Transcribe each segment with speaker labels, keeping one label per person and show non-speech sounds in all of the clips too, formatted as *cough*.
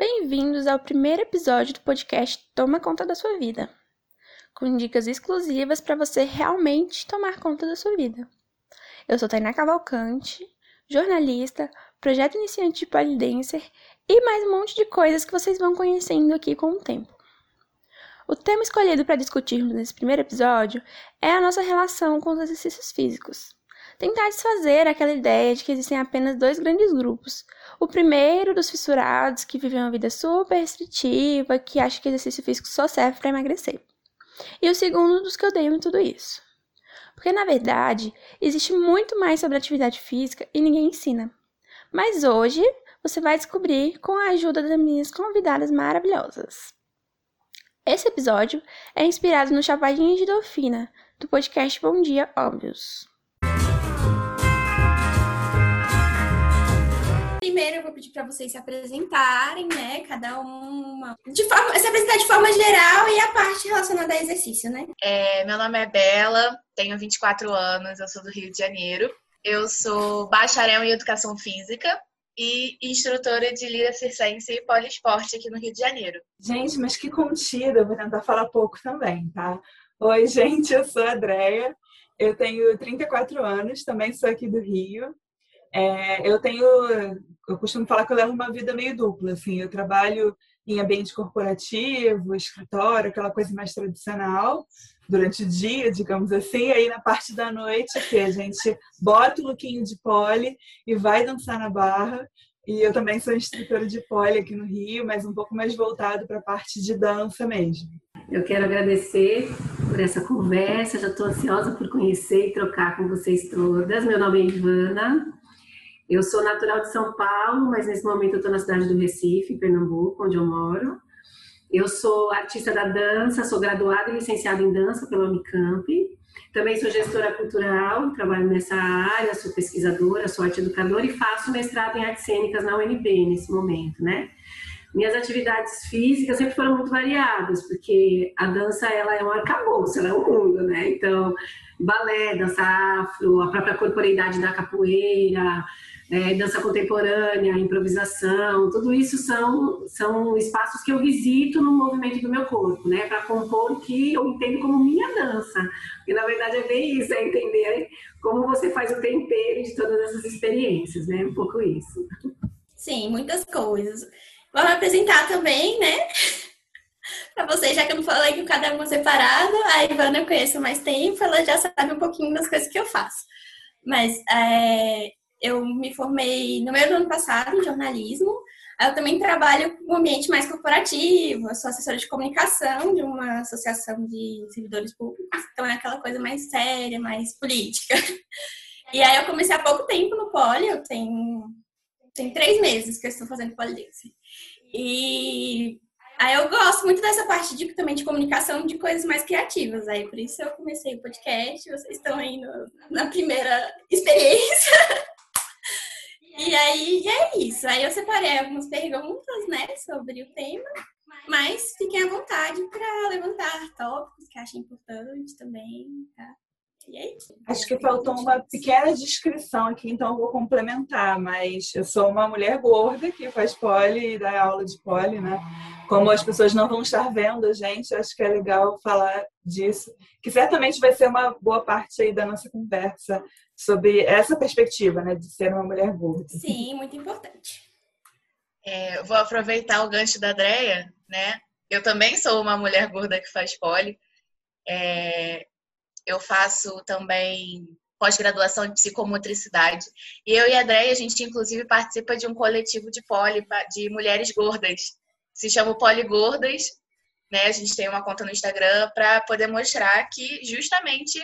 Speaker 1: Bem-vindos ao primeiro episódio do podcast Toma Conta da Sua Vida, com dicas exclusivas para você realmente tomar conta da sua vida. Eu sou Tainá Cavalcante, jornalista, projeto iniciante de polidencer e mais um monte de coisas que vocês vão conhecendo aqui com o tempo. O tema escolhido para discutirmos nesse primeiro episódio é a nossa relação com os exercícios físicos. Tentar desfazer aquela ideia de que existem apenas dois grandes grupos. O primeiro, dos fissurados, que vivem uma vida super restritiva, que acha que exercício físico só serve para emagrecer. E o segundo, dos que odeiam tudo isso. Porque, na verdade, existe muito mais sobre atividade física e ninguém ensina. Mas hoje você vai descobrir com a ajuda das minhas convidadas maravilhosas. Esse episódio é inspirado no Chapadinha de Dolfina, do podcast Bom Dia Óbvios.
Speaker 2: Primeiro eu vou pedir para vocês se apresentarem, né? Cada uma. De forma, se apresentar de forma geral e a parte relacionada a exercício, né?
Speaker 3: É, meu nome é Bela, tenho 24 anos, eu sou do Rio de Janeiro. Eu sou bacharel em Educação Física e instrutora de Lira Circense e Poliesporte aqui no Rio de Janeiro.
Speaker 4: Gente, mas que contida, eu vou tentar falar pouco também, tá? Oi, *laughs* gente, eu sou a Andrea, eu tenho 34 anos, também sou aqui do Rio. É, eu tenho, eu costumo falar que eu levo uma vida meio dupla, assim, eu trabalho em ambiente corporativo, escritório, aquela coisa mais tradicional, durante o dia, digamos assim, aí na parte da noite que a gente bota o lookinho de pole e vai dançar na barra. E eu também sou instrutora de pole aqui no Rio, mas um pouco mais voltado para a parte de dança mesmo.
Speaker 5: Eu quero agradecer por essa conversa, já estou ansiosa por conhecer e trocar com vocês todas. Meu nome é Ivana, eu sou natural de São Paulo, mas nesse momento eu estou na cidade do Recife, Pernambuco, onde eu moro. Eu sou artista da dança, sou graduada e licenciada em dança pela Unicamp. Também sou gestora cultural, trabalho nessa área, sou pesquisadora, sou arte educadora e faço mestrado em artes cênicas na UNB nesse momento, né? Minhas atividades físicas sempre foram muito variadas, porque a dança ela é um arcabouço, ela é um mundo, né? Então, balé, dança afro, a própria corporeidade da capoeira, é, dança contemporânea, improvisação, tudo isso são, são espaços que eu visito no movimento do meu corpo, né, para compor o que eu entendo como minha dança. E na verdade é bem isso, é entender como você faz o tempero de todas essas experiências, né, um pouco isso.
Speaker 2: Sim, muitas coisas. Me apresentar também, né? Para vocês, já que eu não falei que cada um é separado, a Ivana eu conheço mais tempo, ela já sabe um pouquinho das coisas que eu faço. Mas é, eu me formei no meio do ano passado em jornalismo. Eu também trabalho com um ambiente mais corporativo, eu sou assessora de comunicação de uma associação de servidores públicos, então é aquela coisa mais séria, mais política. E aí eu comecei há pouco tempo no Poli, eu tenho, tenho três meses que eu estou fazendo polidense. E aí eu gosto muito dessa parte de, também de comunicação de coisas mais criativas. Aí por isso eu comecei o podcast, vocês estão aí no, na primeira experiência. E aí é isso. Aí eu separei algumas perguntas, né, sobre o tema, mas fiquem à vontade para levantar tópicos que achem importante também, tá? É.
Speaker 4: Acho que faltou uma pequena descrição aqui, então eu vou complementar, mas eu sou uma mulher gorda que faz pole e dá aula de pole, né? Como as pessoas não vão estar vendo a gente, acho que é legal falar disso, que certamente vai ser uma boa parte aí da nossa conversa sobre essa perspectiva, né, de ser uma mulher gorda.
Speaker 2: Sim, muito importante.
Speaker 3: É, vou aproveitar o gancho da Andrea, né? Eu também sou uma mulher gorda que faz pole. É, eu faço também pós-graduação em psicomotricidade. E eu e a Andrea, a gente inclusive participa de um coletivo de pole de mulheres gordas. Se chama Poli Gordas. Né? A gente tem uma conta no Instagram para poder mostrar que justamente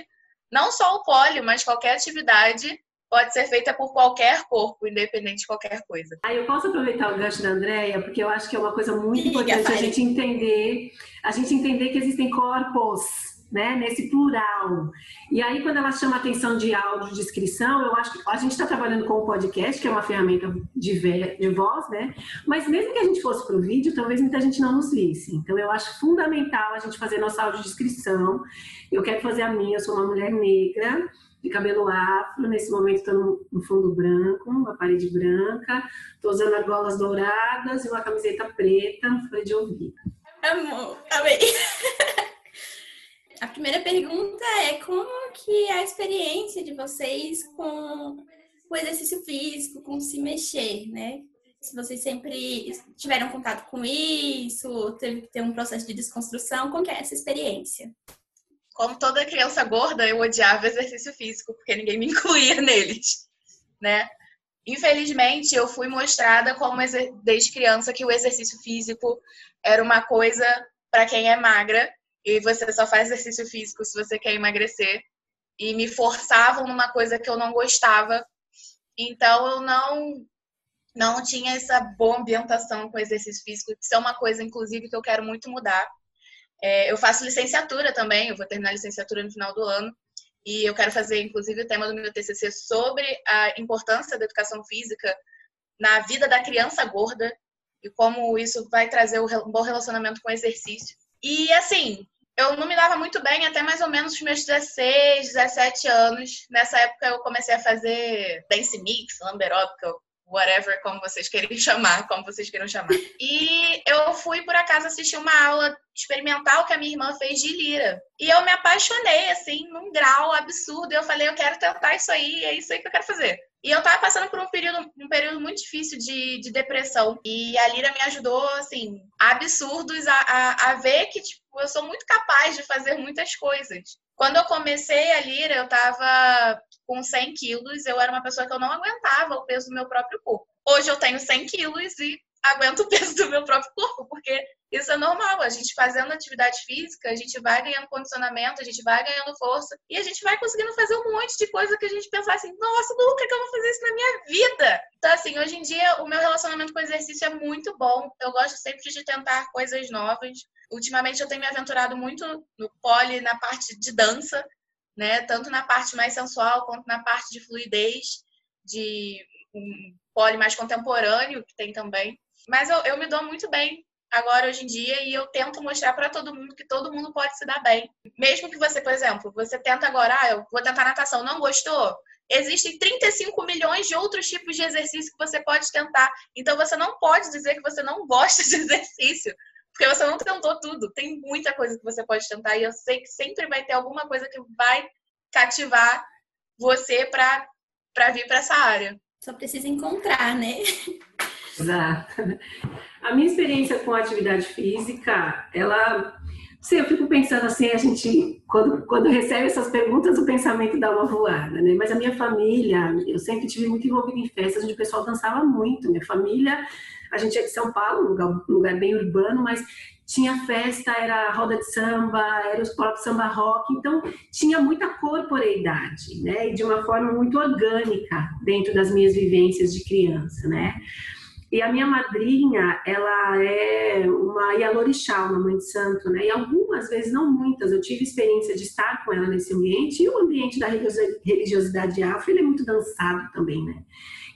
Speaker 3: não só o pólio, mas qualquer atividade pode ser feita por qualquer corpo, independente de qualquer coisa.
Speaker 5: Aí eu posso aproveitar o gancho da Andrea, porque eu acho que é uma coisa muito importante a gente entender, a gente entender que existem corpos né, nesse plural. E aí, quando ela chama a atenção de áudio de descrição, eu acho que a gente está trabalhando com o podcast, que é uma ferramenta de, de voz, né? Mas mesmo que a gente fosse para o vídeo, talvez muita gente não nos visse. Então, eu acho fundamental a gente fazer nossa audiodescrição. Eu quero fazer a minha, eu sou uma mulher negra, de cabelo afro. Nesse momento estou no fundo branco, uma parede branca. Estou usando argolas douradas e uma camiseta preta, foi de ouvido.
Speaker 2: Amor, amei. *laughs* A primeira pergunta é como que é a experiência de vocês com o exercício físico, com se mexer, né? Se vocês sempre tiveram contato com isso, teve que ter um processo de desconstrução, como é essa experiência?
Speaker 3: Como toda criança gorda, eu odiava exercício físico, porque ninguém me *laughs* incluía neles, né? Infelizmente, eu fui mostrada como desde criança que o exercício físico era uma coisa para quem é magra e você só faz exercício físico se você quer emagrecer. E me forçavam numa coisa que eu não gostava. Então eu não não tinha essa boa ambientação com exercício físico. Isso é uma coisa, inclusive, que eu quero muito mudar. É, eu faço licenciatura também, eu vou terminar a licenciatura no final do ano. E eu quero fazer, inclusive, o tema do meu TCC sobre a importância da educação física na vida da criança gorda e como isso vai trazer um bom relacionamento com o exercício. E, assim, eu não me dava muito bem até mais ou menos os meus 16, 17 anos. Nessa época eu comecei a fazer dance mix, lamberóbica, whatever, como vocês querem *laughs* chamar, como vocês queiram chamar. E eu fui, por acaso, assistir uma aula experimental que a minha irmã fez de lira. E eu me apaixonei, assim, num grau absurdo. E eu falei, eu quero tentar isso aí, é isso aí que eu quero fazer. E eu tava passando por um período, um período muito difícil de, de depressão. E a Lira me ajudou, assim, absurdos a, a, a ver que, tipo, eu sou muito capaz de fazer muitas coisas. Quando eu comecei a Lira, eu tava com 100 quilos, eu era uma pessoa que eu não aguentava o peso do meu próprio corpo. Hoje eu tenho 100 quilos e aguento o peso do meu próprio corpo, porque isso é normal. A gente fazendo atividade física, a gente vai ganhando condicionamento, a gente vai ganhando força e a gente vai conseguindo fazer um monte de coisa que a gente pensa assim: nossa, nunca que eu vou fazer isso na minha vida. Então, assim, hoje em dia o meu relacionamento com exercício é muito bom. Eu gosto sempre de tentar coisas novas. Ultimamente eu tenho me aventurado muito no pole, na parte de dança, né? Tanto na parte mais sensual quanto na parte de fluidez, de um pole mais contemporâneo, que tem também. Mas eu, eu me dou muito bem agora hoje em dia e eu tento mostrar para todo mundo que todo mundo pode se dar bem. Mesmo que você, por exemplo, você tenta agora, ah, eu vou tentar natação, não gostou? Existem 35 milhões de outros tipos de exercício que você pode tentar. Então você não pode dizer que você não gosta de *laughs* exercício, porque você não tentou tudo. Tem muita coisa que você pode tentar e eu sei que sempre vai ter alguma coisa que vai cativar você para para vir para essa área.
Speaker 2: Só precisa encontrar, né? *laughs*
Speaker 5: Exato. A minha experiência com atividade física, ela. Sim, eu fico pensando assim, a gente, quando, quando recebe essas perguntas, o pensamento dá uma voada, né? Mas a minha família, eu sempre tive muito envolvida em festas onde o pessoal dançava muito. Minha família, a gente é de São Paulo, lugar, lugar bem urbano, mas tinha festa, era roda de samba, era os próprios samba rock, então tinha muita corporeidade, né? E de uma forma muito orgânica dentro das minhas vivências de criança, né? E a minha madrinha, ela é uma Yalorixá, uma mãe de santo, né? E algumas vezes, não muitas, eu tive experiência de estar com ela nesse ambiente. E o ambiente da religiosidade afro, ele é muito dançado também, né?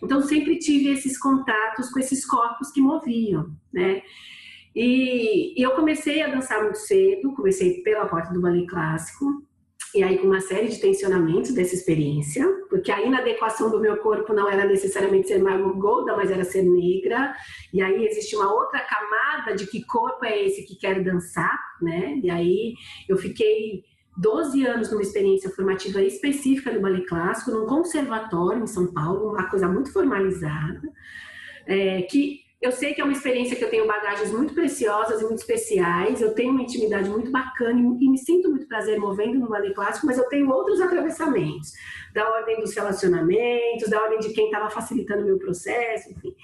Speaker 5: Então, sempre tive esses contatos com esses corpos que moviam, né? E, e eu comecei a dançar muito cedo, comecei pela porta do ballet clássico, e aí com uma série de tensionamentos dessa experiência, porque a inadequação do meu corpo não era necessariamente ser Margot Golda, mas era ser negra, e aí existe uma outra camada de que corpo é esse que quer dançar, né? E aí eu fiquei 12 anos numa experiência formativa específica do ballet clássico, num conservatório em São Paulo, uma coisa muito formalizada, é, que eu sei que é uma experiência que eu tenho bagagens muito preciosas e muito especiais. Eu tenho uma intimidade muito bacana e me sinto muito prazer movendo no ballet clássico, mas eu tenho outros atravessamentos da ordem dos relacionamentos, da ordem de quem estava facilitando o meu processo, enfim.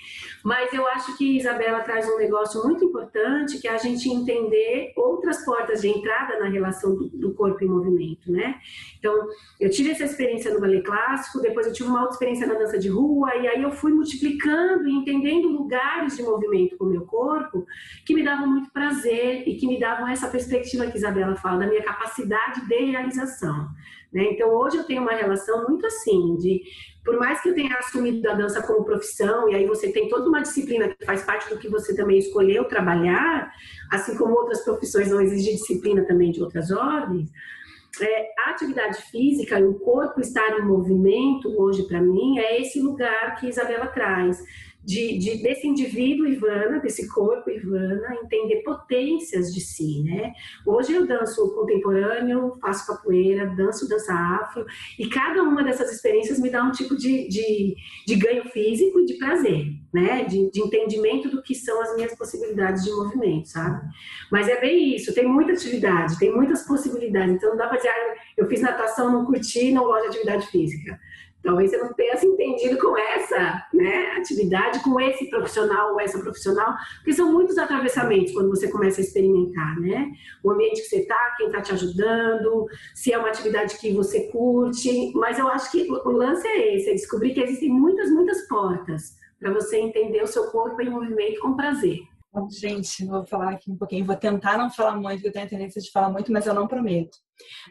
Speaker 5: Mas eu acho que Isabela traz um negócio muito importante, que é a gente entender outras portas de entrada na relação do, do corpo em movimento, né? Então, eu tive essa experiência no ballet clássico, depois eu tive uma outra experiência na dança de rua, e aí eu fui multiplicando e entendendo lugares de movimento com o meu corpo que me davam muito prazer e que me davam essa perspectiva que Isabela fala, da minha capacidade de realização. Né? Então, hoje eu tenho uma relação muito assim, de por mais que eu tenha assumido a dança como profissão, e aí você tem toda uma disciplina que faz parte do que você também escolheu trabalhar, assim como outras profissões não exigem disciplina também de outras ordens, é, a atividade física e o corpo estar em movimento, hoje para mim, é esse lugar que Isabela traz de, de, desse indivíduo Ivana, desse corpo Ivana, entender potências de si, né? Hoje eu danço contemporâneo, faço capoeira, danço dança afro, e cada uma dessas experiências me dá um tipo de, de, de ganho físico e de prazer, né? De, de, entendimento do que são as minhas possibilidades de movimento, sabe? Mas é bem isso, tem muita atividade, tem muitas possibilidades, então não dá para dizer, ah, eu fiz natação, não curti, não gosto de atividade física. Talvez você não tenha se entendido com essa né, atividade, com esse profissional ou essa profissional, porque são muitos atravessamentos quando você começa a experimentar, né? O ambiente que você está, quem está te ajudando, se é uma atividade que você curte. Mas eu acho que o lance é esse, é descobrir que existem muitas, muitas portas para você entender o seu corpo em movimento com prazer.
Speaker 4: Gente, vou falar aqui um pouquinho. Vou tentar não falar muito, porque eu tenho a tendência de falar muito, mas eu não prometo.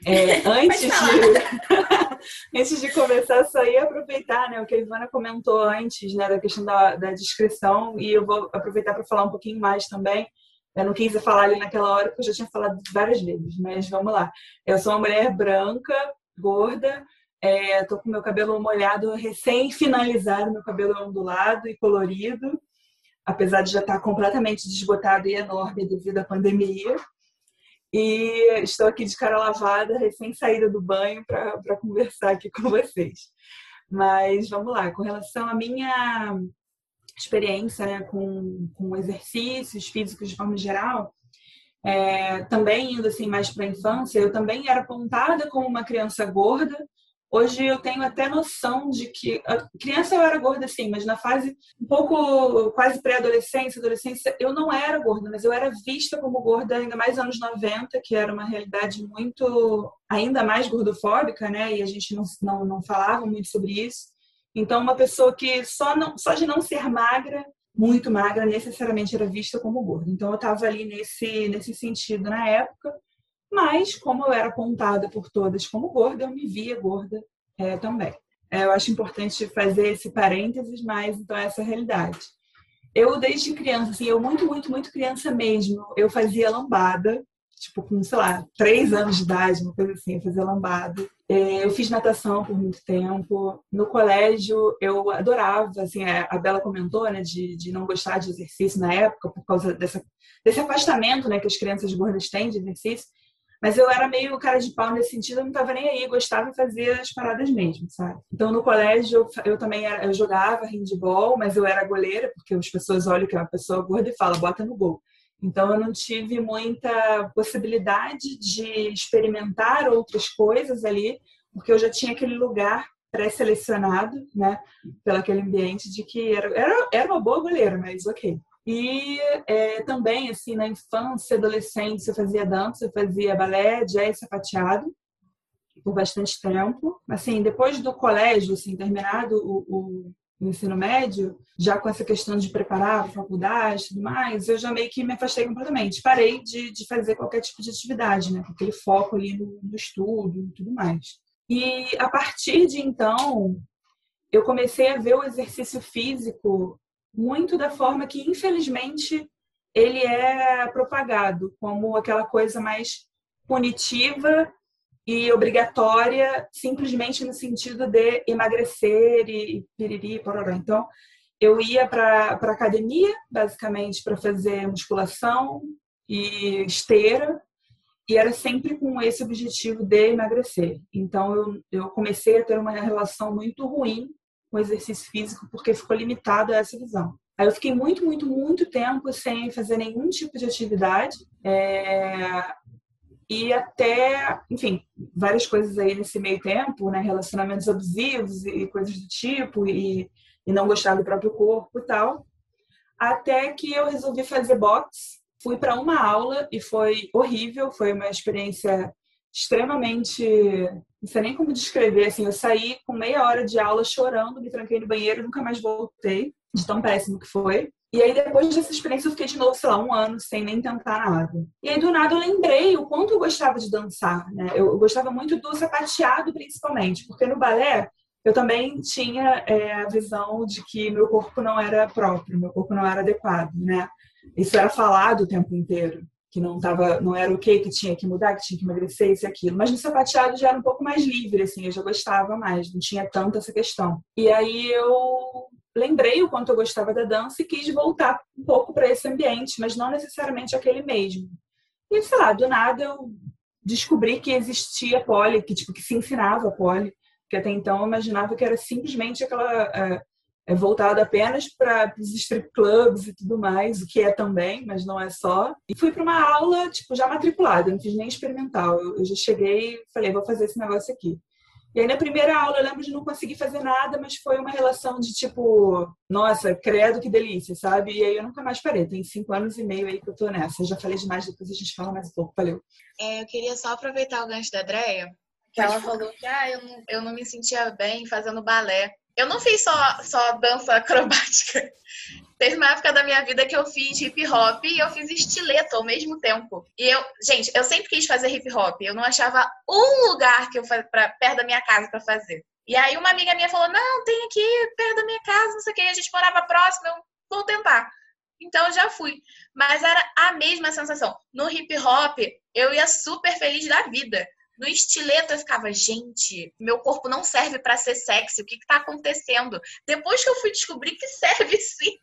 Speaker 4: É, *laughs* antes, de, *laughs* antes de começar, só ia aproveitar né, o que a Ivana comentou antes, né, da questão da, da descrição, e eu vou aproveitar para falar um pouquinho mais também. Eu não quis falar ali naquela hora, porque eu já tinha falado várias vezes, mas vamos lá. Eu sou uma mulher branca, gorda, estou é, com meu cabelo molhado, recém-finalizado, meu cabelo ondulado e colorido apesar de já estar completamente desbotado e enorme devido à pandemia. E estou aqui de cara lavada, recém saída do banho, para conversar aqui com vocês. Mas vamos lá, com relação à minha experiência né, com, com exercícios físicos de forma geral, é, também indo assim mais para a infância, eu também era apontada como uma criança gorda, Hoje eu tenho até noção de que a criança eu era gorda sim, mas na fase um pouco quase pré-adolescência, adolescência, eu não era gorda, mas eu era vista como gorda ainda mais anos 90, que era uma realidade muito ainda mais gordofóbica, né? E a gente não, não, não falava muito sobre isso. Então uma pessoa que só não só de não ser magra, muito magra, necessariamente era vista como gorda. Então eu estava ali nesse nesse sentido na época. Mas, como eu era apontada por todas como gorda, eu me via gorda é, também. É, eu acho importante fazer esse parênteses, mas então essa é realidade. Eu, desde criança, assim, eu muito, muito, muito criança mesmo, eu fazia lambada, tipo, com, sei lá, três anos de idade, uma coisa assim, eu fazia lambada. É, eu fiz natação por muito tempo. No colégio, eu adorava, assim, é, a Bela comentou, né, de, de não gostar de exercício na época, por causa dessa, desse afastamento, né, que as crianças gordas têm de exercício. Mas eu era meio cara de pau nesse sentido, eu não tava nem aí, gostava de fazer as paradas mesmo, sabe? Então no colégio eu, eu também era, eu jogava handball, mas eu era goleira, porque as pessoas olham que é uma pessoa gorda e falam, bota no gol. Então eu não tive muita possibilidade de experimentar outras coisas ali, porque eu já tinha aquele lugar pré-selecionado, né, pelo aquele ambiente de que era, era, era uma boa goleira, mas ok. E é, também, assim, na infância, adolescência, eu fazia dança, eu fazia balé, jazz sapateado por bastante tempo. Assim, depois do colégio, assim, terminado o, o ensino médio, já com essa questão de preparar a faculdade e tudo mais, eu já meio que me afastei completamente. Parei de, de fazer qualquer tipo de atividade, né? Com aquele foco ali no, no estudo e tudo mais. E a partir de então, eu comecei a ver o exercício físico muito da forma que, infelizmente, ele é propagado como aquela coisa mais punitiva e obrigatória, simplesmente no sentido de emagrecer e piriri, pororó. Então, eu ia para a academia, basicamente, para fazer musculação e esteira, e era sempre com esse objetivo de emagrecer. Então, eu, eu comecei a ter uma relação muito ruim com exercício físico porque ficou limitado a essa visão. Aí eu fiquei muito, muito, muito tempo sem fazer nenhum tipo de atividade. É... E até, enfim, várias coisas aí nesse meio tempo, né? Relacionamentos abusivos e coisas do tipo, e, e não gostar do próprio corpo e tal. Até que eu resolvi fazer boxe. Fui para uma aula e foi horrível, foi uma experiência extremamente não sei nem como descrever, assim, eu saí com meia hora de aula chorando, me tranquei no banheiro, nunca mais voltei, de tão péssimo que foi. E aí, depois dessa experiência, eu fiquei de novo, sei lá, um ano sem nem tentar nada. E aí, do nada, eu lembrei o quanto eu gostava de dançar, né? Eu gostava muito do sapateado, principalmente, porque no balé eu também tinha é, a visão de que meu corpo não era próprio, meu corpo não era adequado, né? Isso era falado o tempo inteiro que não tava, não era o que que tinha que mudar, que tinha que emagrecer, isso e aquilo. Mas no sapateado já era um pouco mais livre, assim, eu já gostava mais, não tinha tanto essa questão. E aí eu lembrei o quanto eu gostava da dança e quis voltar um pouco para esse ambiente, mas não necessariamente aquele mesmo. E sei lá, do nada eu descobri que existia pole, que tipo que se ensinava pole, que até então eu imaginava que era simplesmente aquela é, é voltada apenas para os strip clubs e tudo mais, o que é também, mas não é só. E fui para uma aula, tipo, já matriculada, não fiz nem experimental. Eu, eu já cheguei e falei, vou fazer esse negócio aqui. E aí na primeira aula eu lembro de não conseguir fazer nada, mas foi uma relação de tipo, nossa, credo que delícia, sabe? E aí eu nunca mais parei. Tem cinco anos e meio aí que eu tô nessa. Eu já falei demais, depois a gente fala mais um pouco. Valeu.
Speaker 3: É, eu queria só aproveitar o gancho da Dreia, que ela falou que ah, eu, não, eu não me sentia bem fazendo balé. Eu não fiz só, só dança *laughs* acrobática. Teve uma época da minha vida que eu fiz hip hop e eu fiz estileto ao mesmo tempo. E eu, gente, eu sempre quis fazer hip hop. Eu não achava um lugar que eu para perto da minha casa para fazer. E aí uma amiga minha falou: "Não, tem aqui perto da minha casa, não sei o que". A gente morava próximo, eu vou tentar. Então eu já fui. Mas era a mesma sensação. No hip hop, eu ia super feliz da vida. No estileto eu ficava, gente, meu corpo não serve para ser sexy, o que que tá acontecendo? Depois que eu fui descobrir que *laughs* serve sim.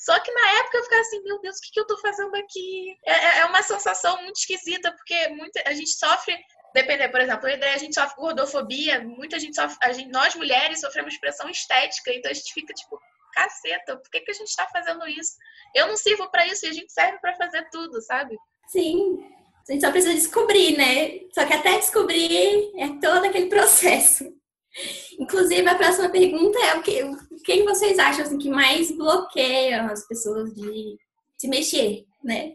Speaker 3: Só que na época eu ficava assim, meu Deus, o que, que eu tô fazendo aqui? É, é, é uma sensação muito esquisita, porque muita, a gente sofre, depender, por exemplo, a gente sofre gordofobia, muita gente sofre, a gente, nós mulheres sofremos pressão estética, então a gente fica tipo, caceta, por que, que a gente tá fazendo isso? Eu não sirvo para isso e a gente serve para fazer tudo, sabe?
Speaker 2: Sim, a gente só precisa descobrir, né? Só que até descobrir é todo aquele processo. Inclusive, a próxima pergunta é o que, o que vocês acham assim, que mais bloqueia as pessoas de se mexer, né?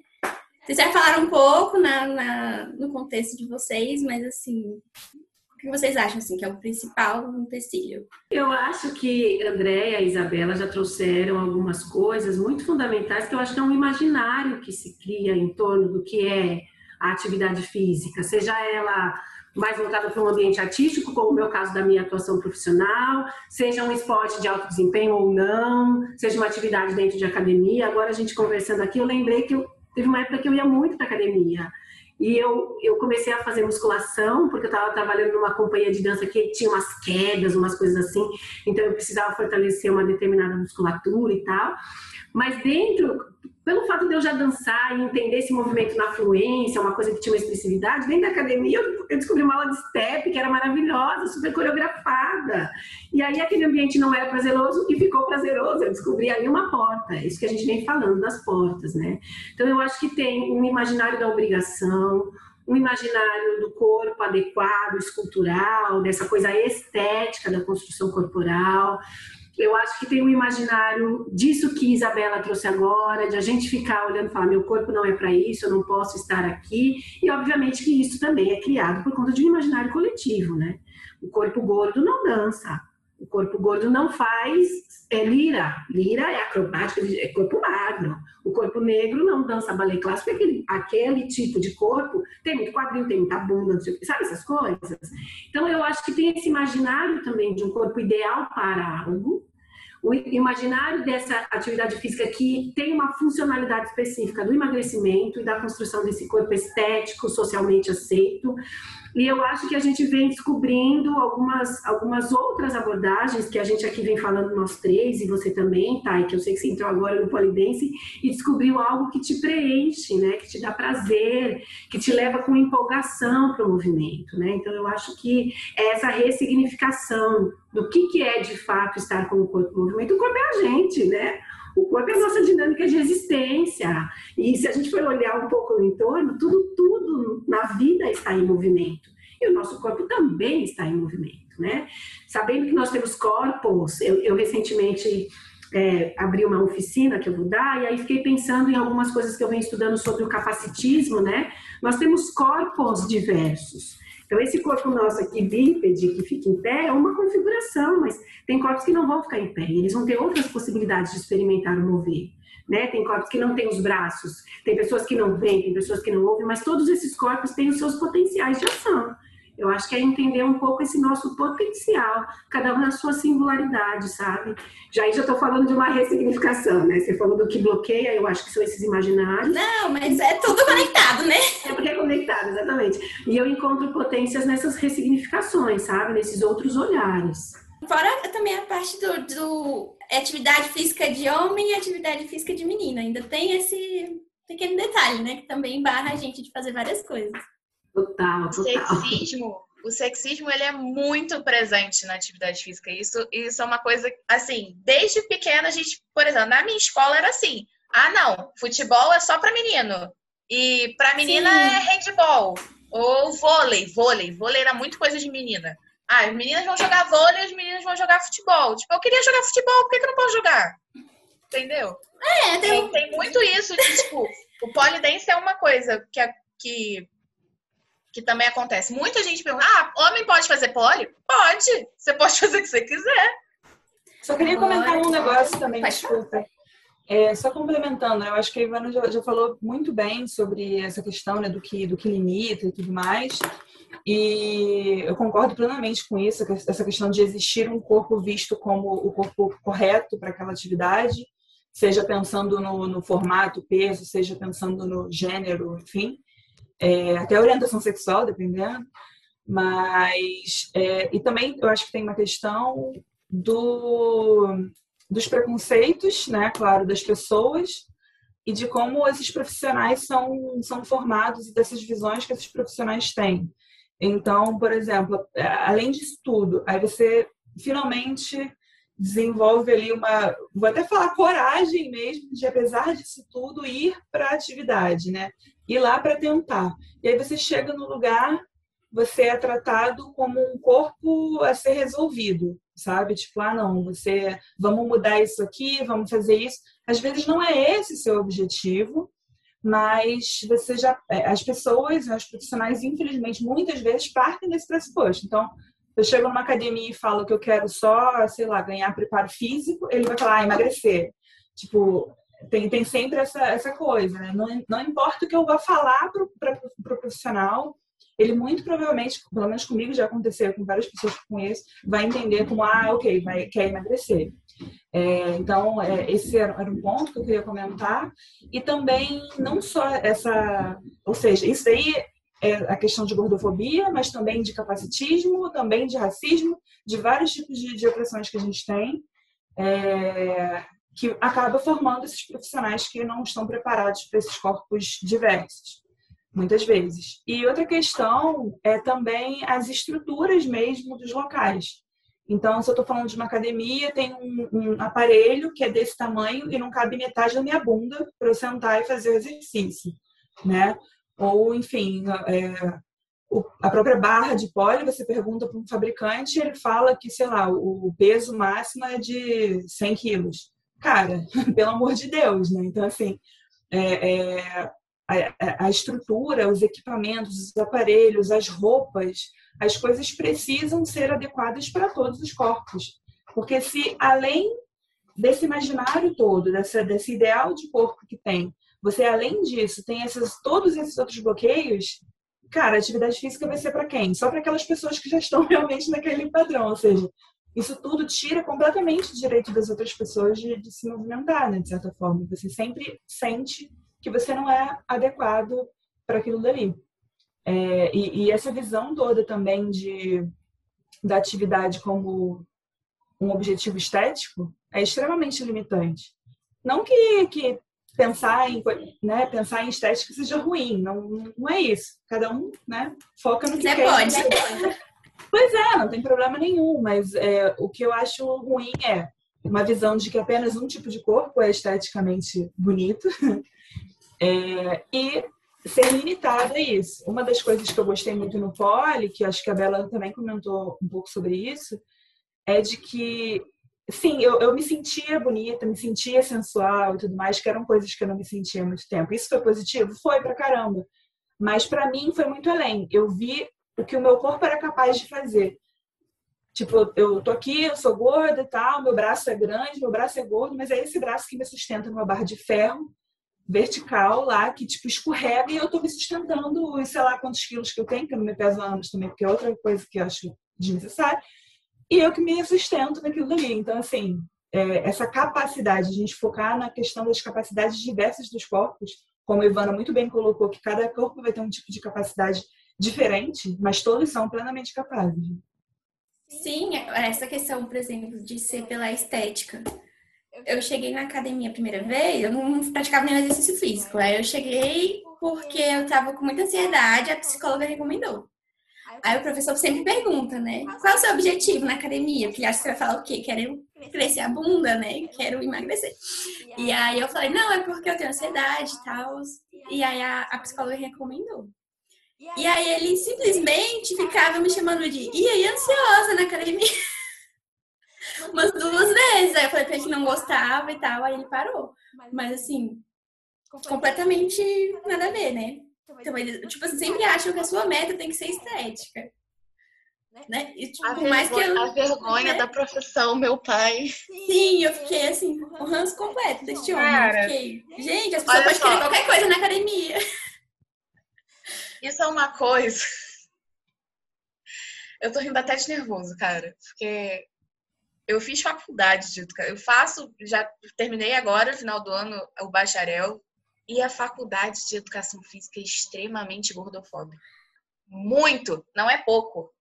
Speaker 2: Vocês já falaram um pouco na, na, no contexto de vocês, mas assim, o que vocês acham assim, que é o principal empecilho?
Speaker 5: Eu acho que Andréia e Isabela já trouxeram algumas coisas muito fundamentais que eu acho que é um imaginário que se cria em torno do que é a atividade física, seja ela mais voltada para um ambiente artístico, como o meu caso da minha atuação profissional, seja um esporte de alto desempenho ou não, seja uma atividade dentro de academia. Agora a gente conversando aqui, eu lembrei que eu, teve uma época que eu ia muito para academia. E eu, eu comecei a fazer musculação, porque eu estava trabalhando numa companhia de dança que tinha umas quedas, umas coisas assim. Então eu precisava fortalecer uma determinada musculatura e tal. Mas dentro, pelo fato de eu já dançar e entender esse movimento na fluência, uma coisa que tinha uma expressividade, dentro da academia eu, descobri uma aula de step que era maravilhosa, super coreografada. E aí aquele ambiente não era prazeroso e ficou prazeroso. Eu descobri ali uma porta. É isso que a gente vem falando das portas, né? Então eu acho que tem um imaginário da obrigação, um imaginário do corpo adequado, escultural, dessa coisa estética da construção corporal eu acho que tem um imaginário disso que Isabela trouxe agora, de a gente ficar olhando e falar: meu corpo não é para isso, eu não posso estar aqui. E, obviamente, que isso também é criado por conta de um imaginário coletivo, né? O corpo gordo não dança, o corpo gordo não faz é, lira. Lira é acrobática, é corpo magro. O corpo negro não dança balé clássico, aquele, aquele tipo de corpo tem muito quadril, tem muita bunda, sabe essas coisas? Então, eu acho que tem esse imaginário também de um corpo ideal para algo, o imaginário dessa atividade física que tem uma funcionalidade específica do emagrecimento e da construção desse corpo estético, socialmente aceito, e eu acho que a gente vem descobrindo algumas, algumas outras abordagens que a gente aqui vem falando nós três, e você também? E que eu sei que você entrou agora no Polidense e descobriu algo que te preenche, né? Que te dá prazer, que te leva com empolgação para o movimento, né? Então eu acho que é essa ressignificação do que, que é de fato estar com o corpo em movimento. O corpo é a gente, né? O corpo é a nossa dinâmica de existência. E se a gente for olhar um pouco no entorno, tudo, tudo na vida está em movimento. E o nosso corpo também está em movimento, né? Sabendo que nós temos corpos, eu, eu recentemente é, abri uma oficina que eu vou dar, e aí fiquei pensando em algumas coisas que eu venho estudando sobre o capacitismo, né? Nós temos corpos diversos. Então, esse corpo nosso aqui, bípede, que fica em pé, é uma configuração, mas tem corpos que não vão ficar em pé, eles vão ter outras possibilidades de experimentar o mover. Né? Tem corpos que não têm os braços, tem pessoas que não veem, tem pessoas que não ouvem, mas todos esses corpos têm os seus potenciais de ação. Eu acho que é entender um pouco esse nosso potencial, cada um na sua singularidade, sabe? Já aí já estou falando de uma ressignificação, né? Você falou do que bloqueia, eu acho que são esses imaginários.
Speaker 2: Não, mas é tudo conectado, né?
Speaker 5: É porque é conectado, exatamente. E eu encontro potências nessas ressignificações, sabe? Nesses outros olhares.
Speaker 2: Fora também a parte do, do atividade física de homem e atividade física de menina. Ainda tem esse pequeno detalhe, né? Que também barra a gente de fazer várias coisas.
Speaker 5: Total, total.
Speaker 3: O sexismo, o sexismo ele é muito presente na atividade física. Isso, isso é uma coisa, assim, desde pequena a gente, por exemplo, na minha escola era assim: ah, não, futebol é só para menino. E para menina Sim. é handball. Ou vôlei, vôlei. Vôlei era muito coisa de menina. Ah, as meninas vão jogar vôlei, as meninas vão jogar futebol. Tipo, eu queria jogar futebol, por que, que eu não posso jogar? Entendeu?
Speaker 2: É,
Speaker 3: tem... tem, tem muito isso de, tipo, o polidense é uma coisa que, é, que, que também acontece. Muita gente pergunta, ah, homem pode fazer poli? Pode. Você pode *laughs* fazer o que você quiser.
Speaker 4: Só queria comentar um negócio também, desculpa. É, só complementando, eu acho que a Ivana já, já, falou muito bem sobre essa questão né, do, que, do que limita e tudo mais. E eu concordo plenamente com isso, essa questão de existir um corpo visto como o corpo correto para aquela atividade, seja pensando no, no, formato, peso, seja pensando no gênero, enfim, é, até orientação sexual, dependendo. Mas, é, e também eu acho que tem uma questão do, dos preconceitos, né, claro, das pessoas e de como esses profissionais são, são formados e dessas visões que esses profissionais têm. Então, por exemplo, é, além disso tudo, aí você finalmente desenvolve ali uma, vou até falar coragem mesmo, de apesar disso tudo ir para a atividade, né? Ir lá para tentar. E aí você chega no lugar, você é tratado como um corpo a ser resolvido, sabe? Tipo, ah, não, você, vamos mudar isso aqui, vamos fazer isso. Às vezes não é esse seu objetivo, mas você já é, as pessoas, os profissionais, infelizmente, muitas vezes partem desse pressuposto. Então, eu chego numa academia e falo que eu quero só, sei lá, ganhar preparo físico, ele vai falar, ah, emagrecer. Tipo, tem, tem sempre essa, essa coisa, né? Não, não importa o que eu vá falar para o pro profissional, ele muito provavelmente, pelo menos comigo já aconteceu, com várias pessoas que conheço, vai entender como, ah, ok, vai, quer emagrecer. É, então, é, esse era, era, um ponto que eu queria comentar. E também, não só essa. Ou seja, isso aí é a questão de gordofobia, mas também de capacitismo, também de racismo, de vários tipos de, de opressões que a gente tem, é, que acaba formando esses profissionais que não estão preparados para esses corpos diversos muitas vezes. E outra questão é também as estruturas mesmo dos locais. Então, se eu estou falando de uma academia, tem um, um, aparelho que é desse tamanho e não cabe metade da minha bunda para eu sentar e fazer o exercício, né? Ou, enfim, é, a própria barra de pole, você pergunta para um fabricante, ele fala que, sei lá, o peso máximo é de 100 quilos. Cara, *laughs* pelo amor de Deus, né? Então, assim, é, é, a, a estrutura, os equipamentos, os aparelhos, as roupas, as coisas precisam ser adequadas para todos os corpos. Porque se além desse imaginário todo, dessa, desse ideal de corpo que tem, você além disso tem esses, todos esses outros bloqueios, cara, atividade física vai ser para quem? Só para aquelas pessoas que já estão *laughs* realmente naquele padrão. Ou seja, isso tudo tira completamente o direito das outras pessoas de, de se movimentar, né, de certa forma. Você sempre sente que você não é adequado para aquilo dali. É, e, e, essa visão toda também de, da atividade como um objetivo estético é extremamente limitante. Não que, que pensar em né, pensar em estética seja ruim, não, não é isso. Cada um né, foca no que
Speaker 2: Você
Speaker 4: quer.
Speaker 2: pode.
Speaker 4: Pois é, não tem problema nenhum, mas é, o que eu acho ruim é uma visão de que apenas um tipo de corpo é esteticamente bonito *laughs* é, e ser limitada a isso. Uma das coisas que eu gostei muito no Poli, que acho que a Bela também comentou um pouco sobre isso, é de que, sim, eu, eu me sentia bonita, me sentia sensual e tudo mais, que eram coisas que eu não me sentia há muito tempo. Isso foi positivo? Foi pra caramba. Mas para mim foi muito além. Eu vi o que o meu corpo era capaz de fazer. Tipo, eu tô aqui, eu sou gorda e tal, meu braço é grande, meu braço é gordo, mas é esse braço que me sustenta numa barra de ferro vertical lá que tipo escorrega e eu tô me sustentando, sei lá quantos quilos que eu tenho, que eu não me peso anos também, porque é outra coisa que eu acho desnecessária. E eu que me sustento naquilo ali. Então, assim, é, essa capacidade, de a gente focar na questão das capacidades diversas dos corpos, como a Ivana muito bem colocou, que cada corpo vai ter um tipo de capacidade diferente, mas todos são plenamente capazes.
Speaker 2: Sim, essa questão, por exemplo, de ser pela estética. Eu cheguei na academia a primeira vez, eu não praticava nenhum exercício físico. Aí eu cheguei porque eu tava com muita ansiedade, a psicóloga recomendou. Aí o professor sempre pergunta, né? Qual é o seu objetivo na academia? Porque ele acha que você vai falar o quê? Quero crescer a bunda, né? Quero emagrecer. E aí eu falei, não, é porque eu tenho ansiedade e tal. E aí a, a psicóloga recomendou. E aí ele simplesmente ficava me chamando de e aí ansiosa na academia. *laughs* Umas duas vezes. Aí eu falei pra ele que não gostava e tal, aí ele parou. Mas assim, completamente nada a ver, né? Então, eles, tipo assim, sempre acham que a sua meta tem que ser estética. Né? E, tipo,
Speaker 3: a,
Speaker 2: por mais que eu,
Speaker 3: a vergonha né? da profissão, meu pai.
Speaker 2: Sim, eu fiquei assim, o ranço completo deste homem. Cara, fiquei, gente, as pessoas podem querer qualquer coisa na academia.
Speaker 3: Isso é uma coisa. Eu tô rindo até de nervoso, cara, porque eu fiz faculdade de educação. Eu faço, já terminei agora, no final do ano, o bacharel. E a faculdade de educação física é extremamente gordofóbica. Muito, não é pouco.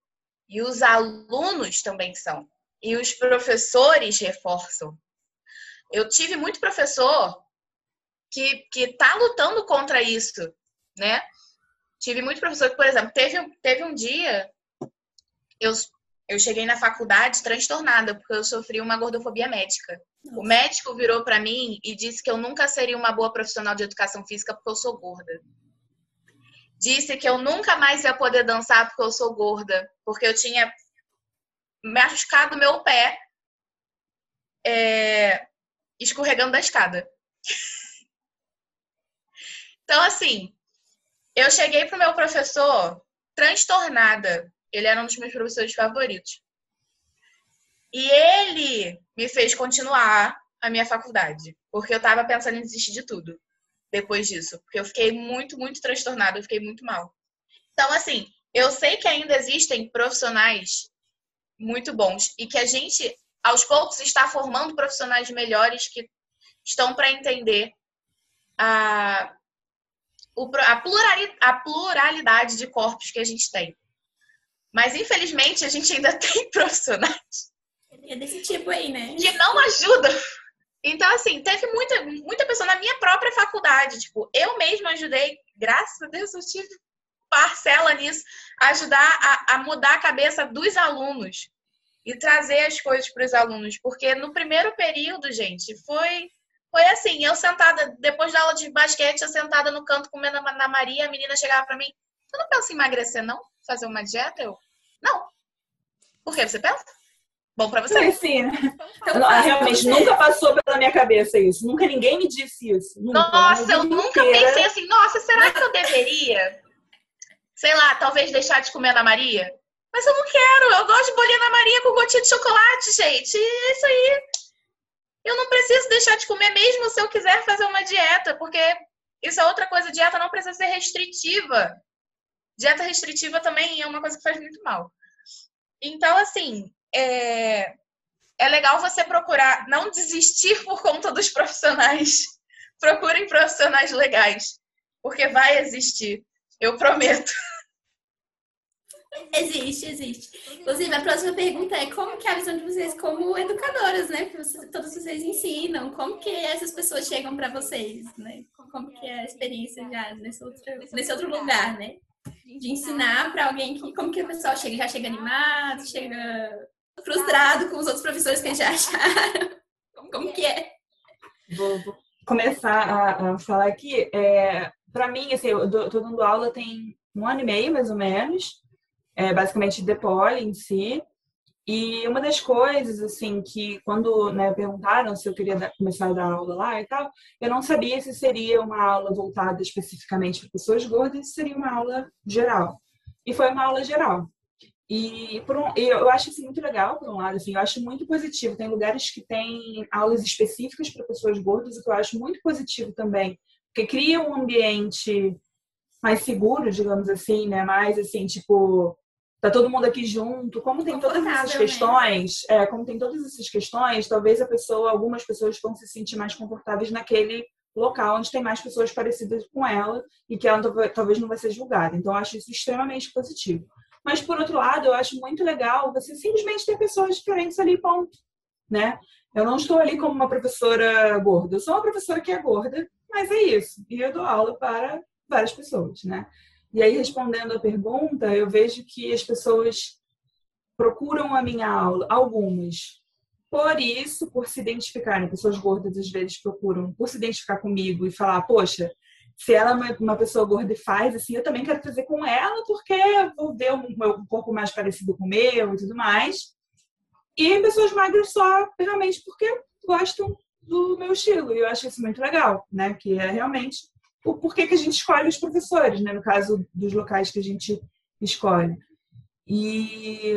Speaker 3: E os alunos também são. E os professores reforçam. Eu tive muito professor que, que tá lutando contra isso, né? Tive muito professor que, por exemplo, teve, teve um dia, eu, eu cheguei na faculdade transtornada, porque eu sofri uma gordofobia médica. O médico virou para mim e disse que eu nunca seria uma boa profissional de educação física porque eu sou gorda. Disse que eu nunca mais ia poder dançar porque eu sou gorda, porque eu tinha machucado meu pé é, escorregando da escada. *laughs* Então, assim, eu cheguei pro meu professor transtornada. Ele era um dos meus professores favoritos. E ele me fez continuar a minha faculdade, porque eu tava pensando em desistir de tudo depois disso, porque eu fiquei muito, muito transtornada, eu fiquei muito mal. Então, assim, eu sei que ainda existem profissionais muito bons e que a gente, aos poucos, está formando profissionais melhores que estão para entender a, a, pluralidade de corpos que a gente tem. Mas, infelizmente, a gente ainda *laughs* tem profissionais
Speaker 2: é desse tipo aí, né?
Speaker 3: Que não ajuda. Então, assim, teve muita, muita pessoa na minha própria faculdade. Tipo, eu mesma ajudei, graças a Deus, eu tive parcela nisso, ajudar a, a mudar a cabeça dos alunos e trazer as coisas para os alunos. Porque no primeiro período, gente, foi foi assim, eu sentada, depois da aula de basquete, eu sentada no canto comendo na Maria, a menina chegava para mim, você não pensa em emagrecer, não? Fazer uma dieta? Eu, não. Por que você pensa? Bom para você.
Speaker 4: Sim, então, não, realmente nunca passou pela minha cabeça isso. Nunca ninguém me disse isso. Nunca.
Speaker 3: Nossa, eu nunca inteira... pensei assim, nossa, será que eu deveria? Sei lá, talvez deixar de comer na Maria? Mas eu não quero, eu gosto de bolinha na Maria com gotinha de chocolate, gente. É isso aí. Eu não preciso deixar de comer mesmo se eu quiser fazer uma dieta, porque isso é outra coisa, dieta não precisa ser restritiva. Dieta restritiva também é uma coisa que faz muito mal. Então, assim, é, é legal você procurar não desistir por conta dos profissionais. *laughs* Procurem profissionais legais, porque vai existir, eu prometo.
Speaker 2: Existe, existe. Inclusive, a próxima pergunta é como que é a visão de vocês como educadoras, né? Que vocês, todos vocês ensinam, como que essas pessoas chegam para vocês, né? Como que é a experiência já nesse outro, nesse outro lugar, né? De ensinar para alguém que como que a pessoa chega, já chega animado, chega frustrado com os outros professores que já acharam? Como que é?
Speaker 4: Vou, vou começar a, a, falar aqui. É, para mim, assim, eu estou dando aula tem um ano e meio, mais ou menos, é, basicamente de poli em si. E uma das coisas, assim, que quando né, perguntaram se eu queria dar, começar a dar aula lá e tal, eu não sabia se seria uma aula voltada especificamente para pessoas gordas, se seria uma aula geral. E foi uma aula geral. E por um, eu acho isso muito legal, por um lado, assim, eu acho muito positivo. Tem lugares que têm aulas específicas para pessoas gordas, o que eu acho muito positivo também, porque cria um ambiente mais seguro, digamos assim, né? Mais assim, tipo, tá todo mundo aqui junto. Como tem todas essas questões, é, como tem todas essas questões, talvez a pessoa, algumas pessoas vão se sentir mais confortáveis naquele local onde tem mais pessoas parecidas com ela e que ela talvez não vai ser julgada. Então, eu acho isso extremamente positivo. Mas, por outro lado, eu acho muito legal você simplesmente ter pessoas diferentes ali, ponto. Né? Eu não estou ali como uma professora gorda. Eu sou uma professora que é gorda, mas é isso. E eu dou aula para várias pessoas, né? E aí, respondendo a pergunta, eu vejo que as pessoas procuram a minha aula, algumas, por isso, por se identificarem, pessoas gordas às vezes procuram por se identificar comigo e falar, poxa, se ela é uma pessoa gorda e faz, assim, eu também quero fazer com ela, porque eu vou ver um, um corpo mais parecido com o meu e tudo mais. E pessoas magras só realmente porque gostam do meu estilo. E eu acho isso muito legal, né? Que é realmente o porquê que a gente escolhe os professores, né? No caso dos locais que a gente escolhe. E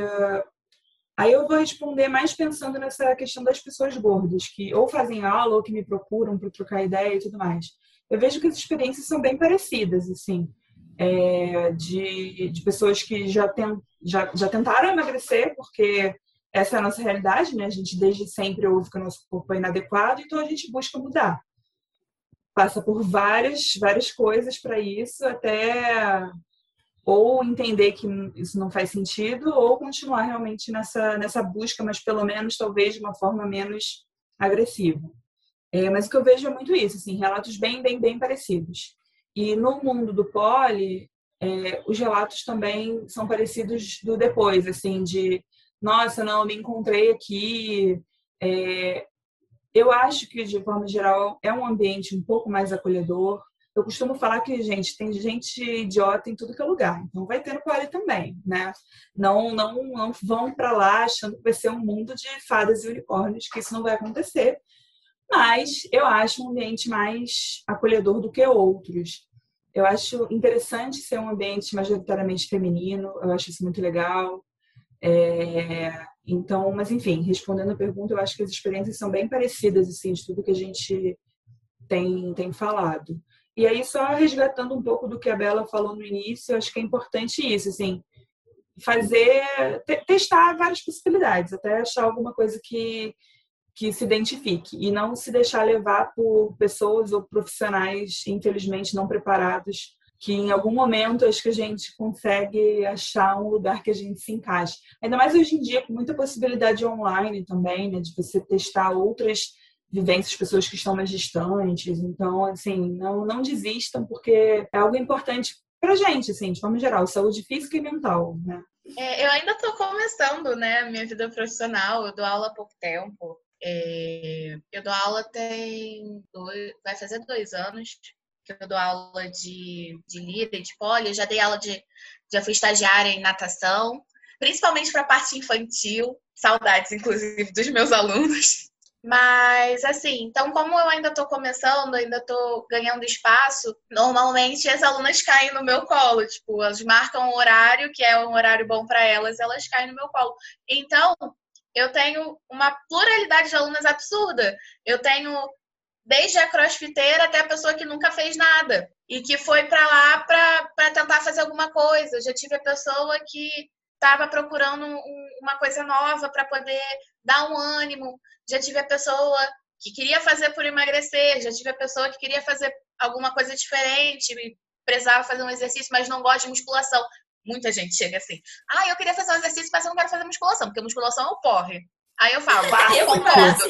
Speaker 4: aí eu vou responder mais pensando nessa questão das pessoas gordas, que ou fazem aula ou que me procuram para trocar ideia e tudo mais. Eu vejo que as experiências são bem parecidas, assim, é, de, de pessoas que já, tem, já, já tentaram emagrecer, porque essa é a nossa realidade, né? A gente desde sempre ouve que o nosso corpo é inadequado, então a gente busca mudar passa por várias, várias coisas para isso, até ou entender que isso não faz sentido, ou continuar realmente nessa, nessa busca, mas pelo menos talvez de uma forma menos agressiva. É, mas o que eu vejo é muito isso, assim, relatos bem, bem, bem parecidos. E no mundo do poli, é, os relatos também são parecidos do depois, assim, de nossa, não, me encontrei aqui, é, eu acho que, de forma geral, é um ambiente um pouco mais acolhedor. Eu costumo falar que, gente, tem gente idiota em tudo que é lugar. Então, vai ter no Poli também, né? Não, não, não vão para lá achando que vai ser um mundo de fadas e unicórnios, que isso não vai acontecer. Mas eu acho um ambiente mais acolhedor do que outros. Eu acho interessante ser um ambiente majoritariamente feminino. Eu acho isso muito legal. É, então, mas enfim, respondendo a pergunta, eu acho que as experiências são bem parecidas, assim, de tudo que a gente tem, tem falado. E aí, só resgatando um pouco do que a Bela falou no início, eu acho que é importante isso, assim, fazer, testar várias possibilidades, até achar alguma coisa que, que se identifique e não se deixar levar por pessoas ou profissionais, infelizmente, não preparados que em algum momento acho que a gente consegue achar um lugar que a gente se encaixe. Ainda mais hoje em dia, com muita possibilidade online também, né, de você testar outras vivências, pessoas que estão mais distantes. Então, assim, não, não desistam, porque é algo importante pra gente, assim, de forma geral, saúde física e mental, né?
Speaker 3: É, eu ainda estou começando, né, minha vida profissional, eu dou aula há pouco tempo. É, eu dou aula tem dois, vai fazer dois anos que eu dou aula de, de e de poli, já dei aula de. Já fui estagiária em natação, principalmente para a parte infantil, saudades, inclusive, dos meus alunos. *laughs* Mas, assim, então, como eu ainda estou começando, ainda estou ganhando espaço, normalmente as alunas caem no meu colo. Tipo, elas marcam um horário, que é um horário bom para elas, elas caem no meu colo. Então, eu tenho uma pluralidade de alunas absurda. Eu tenho desde a crossfiteira até a pessoa que nunca fez nada e que foi para lá para tentar fazer alguma coisa. Já tive a pessoa que estava procurando um, uma coisa nova para poder dar um ânimo. Já tive a pessoa que queria fazer por emagrecer. Já tive a pessoa que queria fazer alguma coisa diferente, precisava fazer um exercício, mas não gosta de musculação. Muita gente chega assim: ah, eu queria fazer um exercício, mas eu não quero fazer musculação, porque musculação é o porre. Aí eu falo, ah, eu concordo.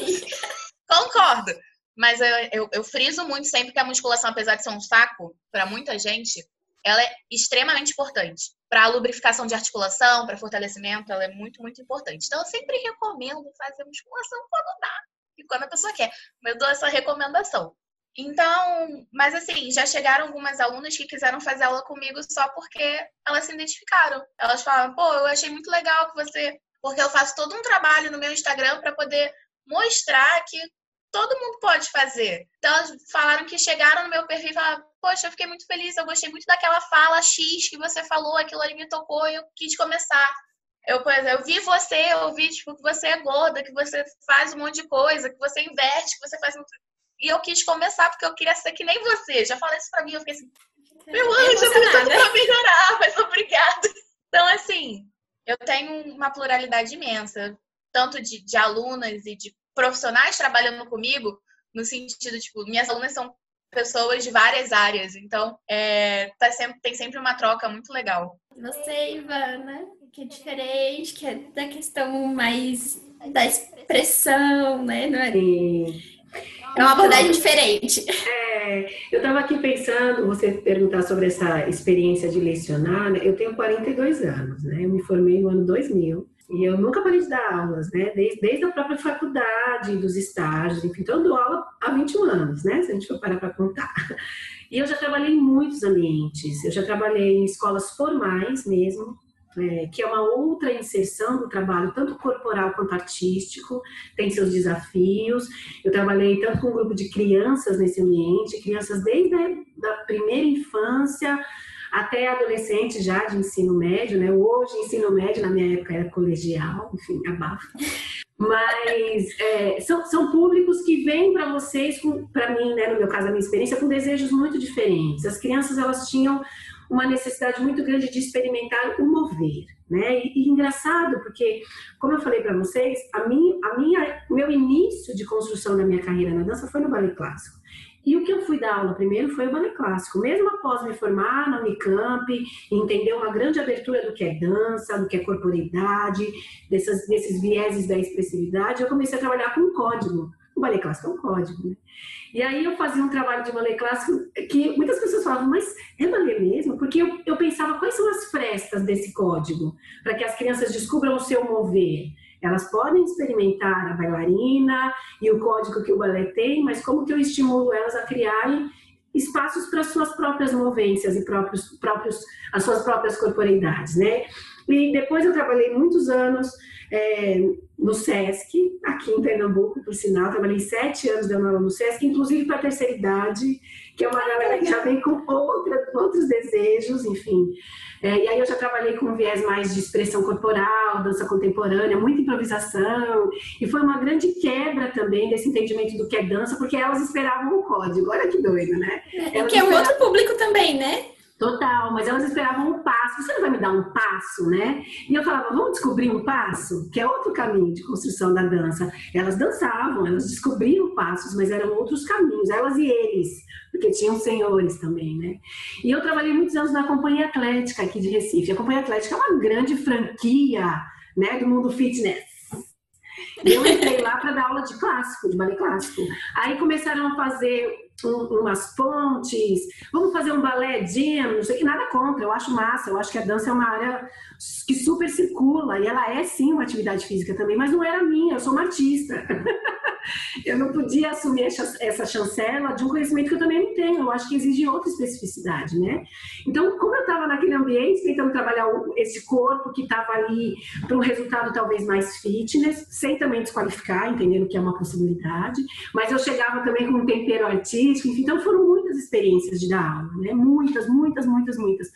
Speaker 3: Concordo. Mas eu, eu, eu friso muito sempre que a musculação, apesar de ser um saco para muita gente, ela é extremamente importante. Para a lubrificação de articulação, para fortalecimento, ela é muito, muito importante. Então, eu sempre recomendo fazer musculação quando dá. E quando a pessoa quer. Eu dou essa recomendação. Então, mas assim, já chegaram algumas alunas que quiseram fazer aula comigo só porque elas se identificaram. Elas falaram, pô, eu achei muito legal que você. Porque eu faço todo um trabalho no meu Instagram para poder mostrar que todo mundo pode fazer. Então, elas falaram que chegaram no meu perfil e falaram: Poxa, eu fiquei muito feliz, eu gostei muito daquela fala X que você falou, aquilo ali me tocou e eu quis começar. Eu, por exemplo, eu vi você, eu vi tipo, que você é gorda, que você faz um monte de coisa, que você inverte, que você faz. E eu quis começar porque eu queria ser que nem você. Já falei isso pra mim, eu fiquei assim, meu anjo, eu preciso pra melhorar, mas obrigada. Então, assim, eu tenho uma pluralidade imensa, tanto de, de alunas e de profissionais trabalhando comigo, no sentido, tipo, minhas alunas são pessoas de várias áreas, então é, tá sempre, tem sempre uma troca muito legal.
Speaker 2: Você, Ivana, que é diferente, que é da questão mais da expressão, né? Não é? Sim. É uma abordagem diferente.
Speaker 5: É, eu estava aqui pensando, você perguntar sobre essa experiência de lecionar, né? Eu tenho 42 anos, né? Eu me formei no ano 2000 e eu nunca parei de dar aulas, né? Desde, desde a própria faculdade, dos estágios, enfim, então eu dou aula há 21 anos, né? Se a gente for parar para contar. E eu já trabalhei em muitos ambientes. Eu já trabalhei em escolas formais mesmo, é, que é uma outra inserção do trabalho, tanto corporal quanto artístico, tem seus desafios. Eu trabalhei tanto com um grupo de crianças nesse ambiente, crianças desde a primeira infância até adolescente já de ensino médio, né? Hoje, ensino médio, na minha época era colegial, enfim, abafa. Mas é, são, são públicos que vêm para vocês, para mim, né, no meu caso, a minha experiência, com desejos muito diferentes. As crianças, elas tinham uma necessidade muito grande de experimentar o mover, né? E, e engraçado porque, como eu falei para vocês, a minha, a minha, meu início de construção da minha carreira na dança foi no ballet clássico. E o que eu fui dar aula primeiro foi o ballet clássico. Mesmo após me formar na Unicamp, entender uma grande abertura do que é dança, do que é corporeidade, desses vieses da expressividade, eu comecei a trabalhar com código. O ballet clássico é um código, né? E aí eu fazia um trabalho de ballet clássico que muitas pessoas falavam, mas é ballet mesmo? Porque eu, eu pensava quais são as frestas desse código para que as crianças descubram o seu mover. Elas podem experimentar a bailarina e o código que o balé tem, mas como que eu estimulo elas a criarem espaços para suas próprias movências e próprios, próprios, as suas próprias corporeidades, né? E depois eu trabalhei muitos anos é, no SESC, aqui em Pernambuco, por sinal. Trabalhei sete anos dando aula no SESC, inclusive para a terceira idade, que é uma galera que já vem com outra, outros desejos, enfim. É, e aí eu já trabalhei com um viés mais de expressão corporal, dança contemporânea, muita improvisação. E foi uma grande quebra também desse entendimento do que é dança, porque elas esperavam o código. Olha que doido, né?
Speaker 2: Elas que é um outro público também, né?
Speaker 5: Total, mas elas esperavam um passo. Você não vai me dar um passo, né? E eu falava, vamos descobrir um passo, que é outro caminho de construção da dança. Elas dançavam, elas descobriam passos, mas eram outros caminhos, elas e eles, porque tinham senhores também, né? E eu trabalhei muitos anos na Companhia Atlética aqui de Recife. A Companhia Atlética é uma grande franquia, né, do mundo fitness. E eu entrei lá para dar aula de clássico, de ballet clássico. Aí começaram a fazer um, umas pontes, vamos fazer um balé jam, não sei que, nada contra, eu acho massa, eu acho que a dança é uma área que super circula, e ela é sim uma atividade física também, mas não era minha, eu sou uma artista. *laughs* eu não podia assumir essa chancela de um conhecimento que eu também não tenho, eu acho que exige outra especificidade, né? Então, como eu estava naquele ambiente, tentando trabalhar esse corpo que estava ali para um resultado talvez mais fitness, sem também desqualificar, entendendo que é uma possibilidade, mas eu chegava também com um tempero artístico, enfim, então foram muitas experiências de dar aula, né? Muitas, muitas, muitas, muitas.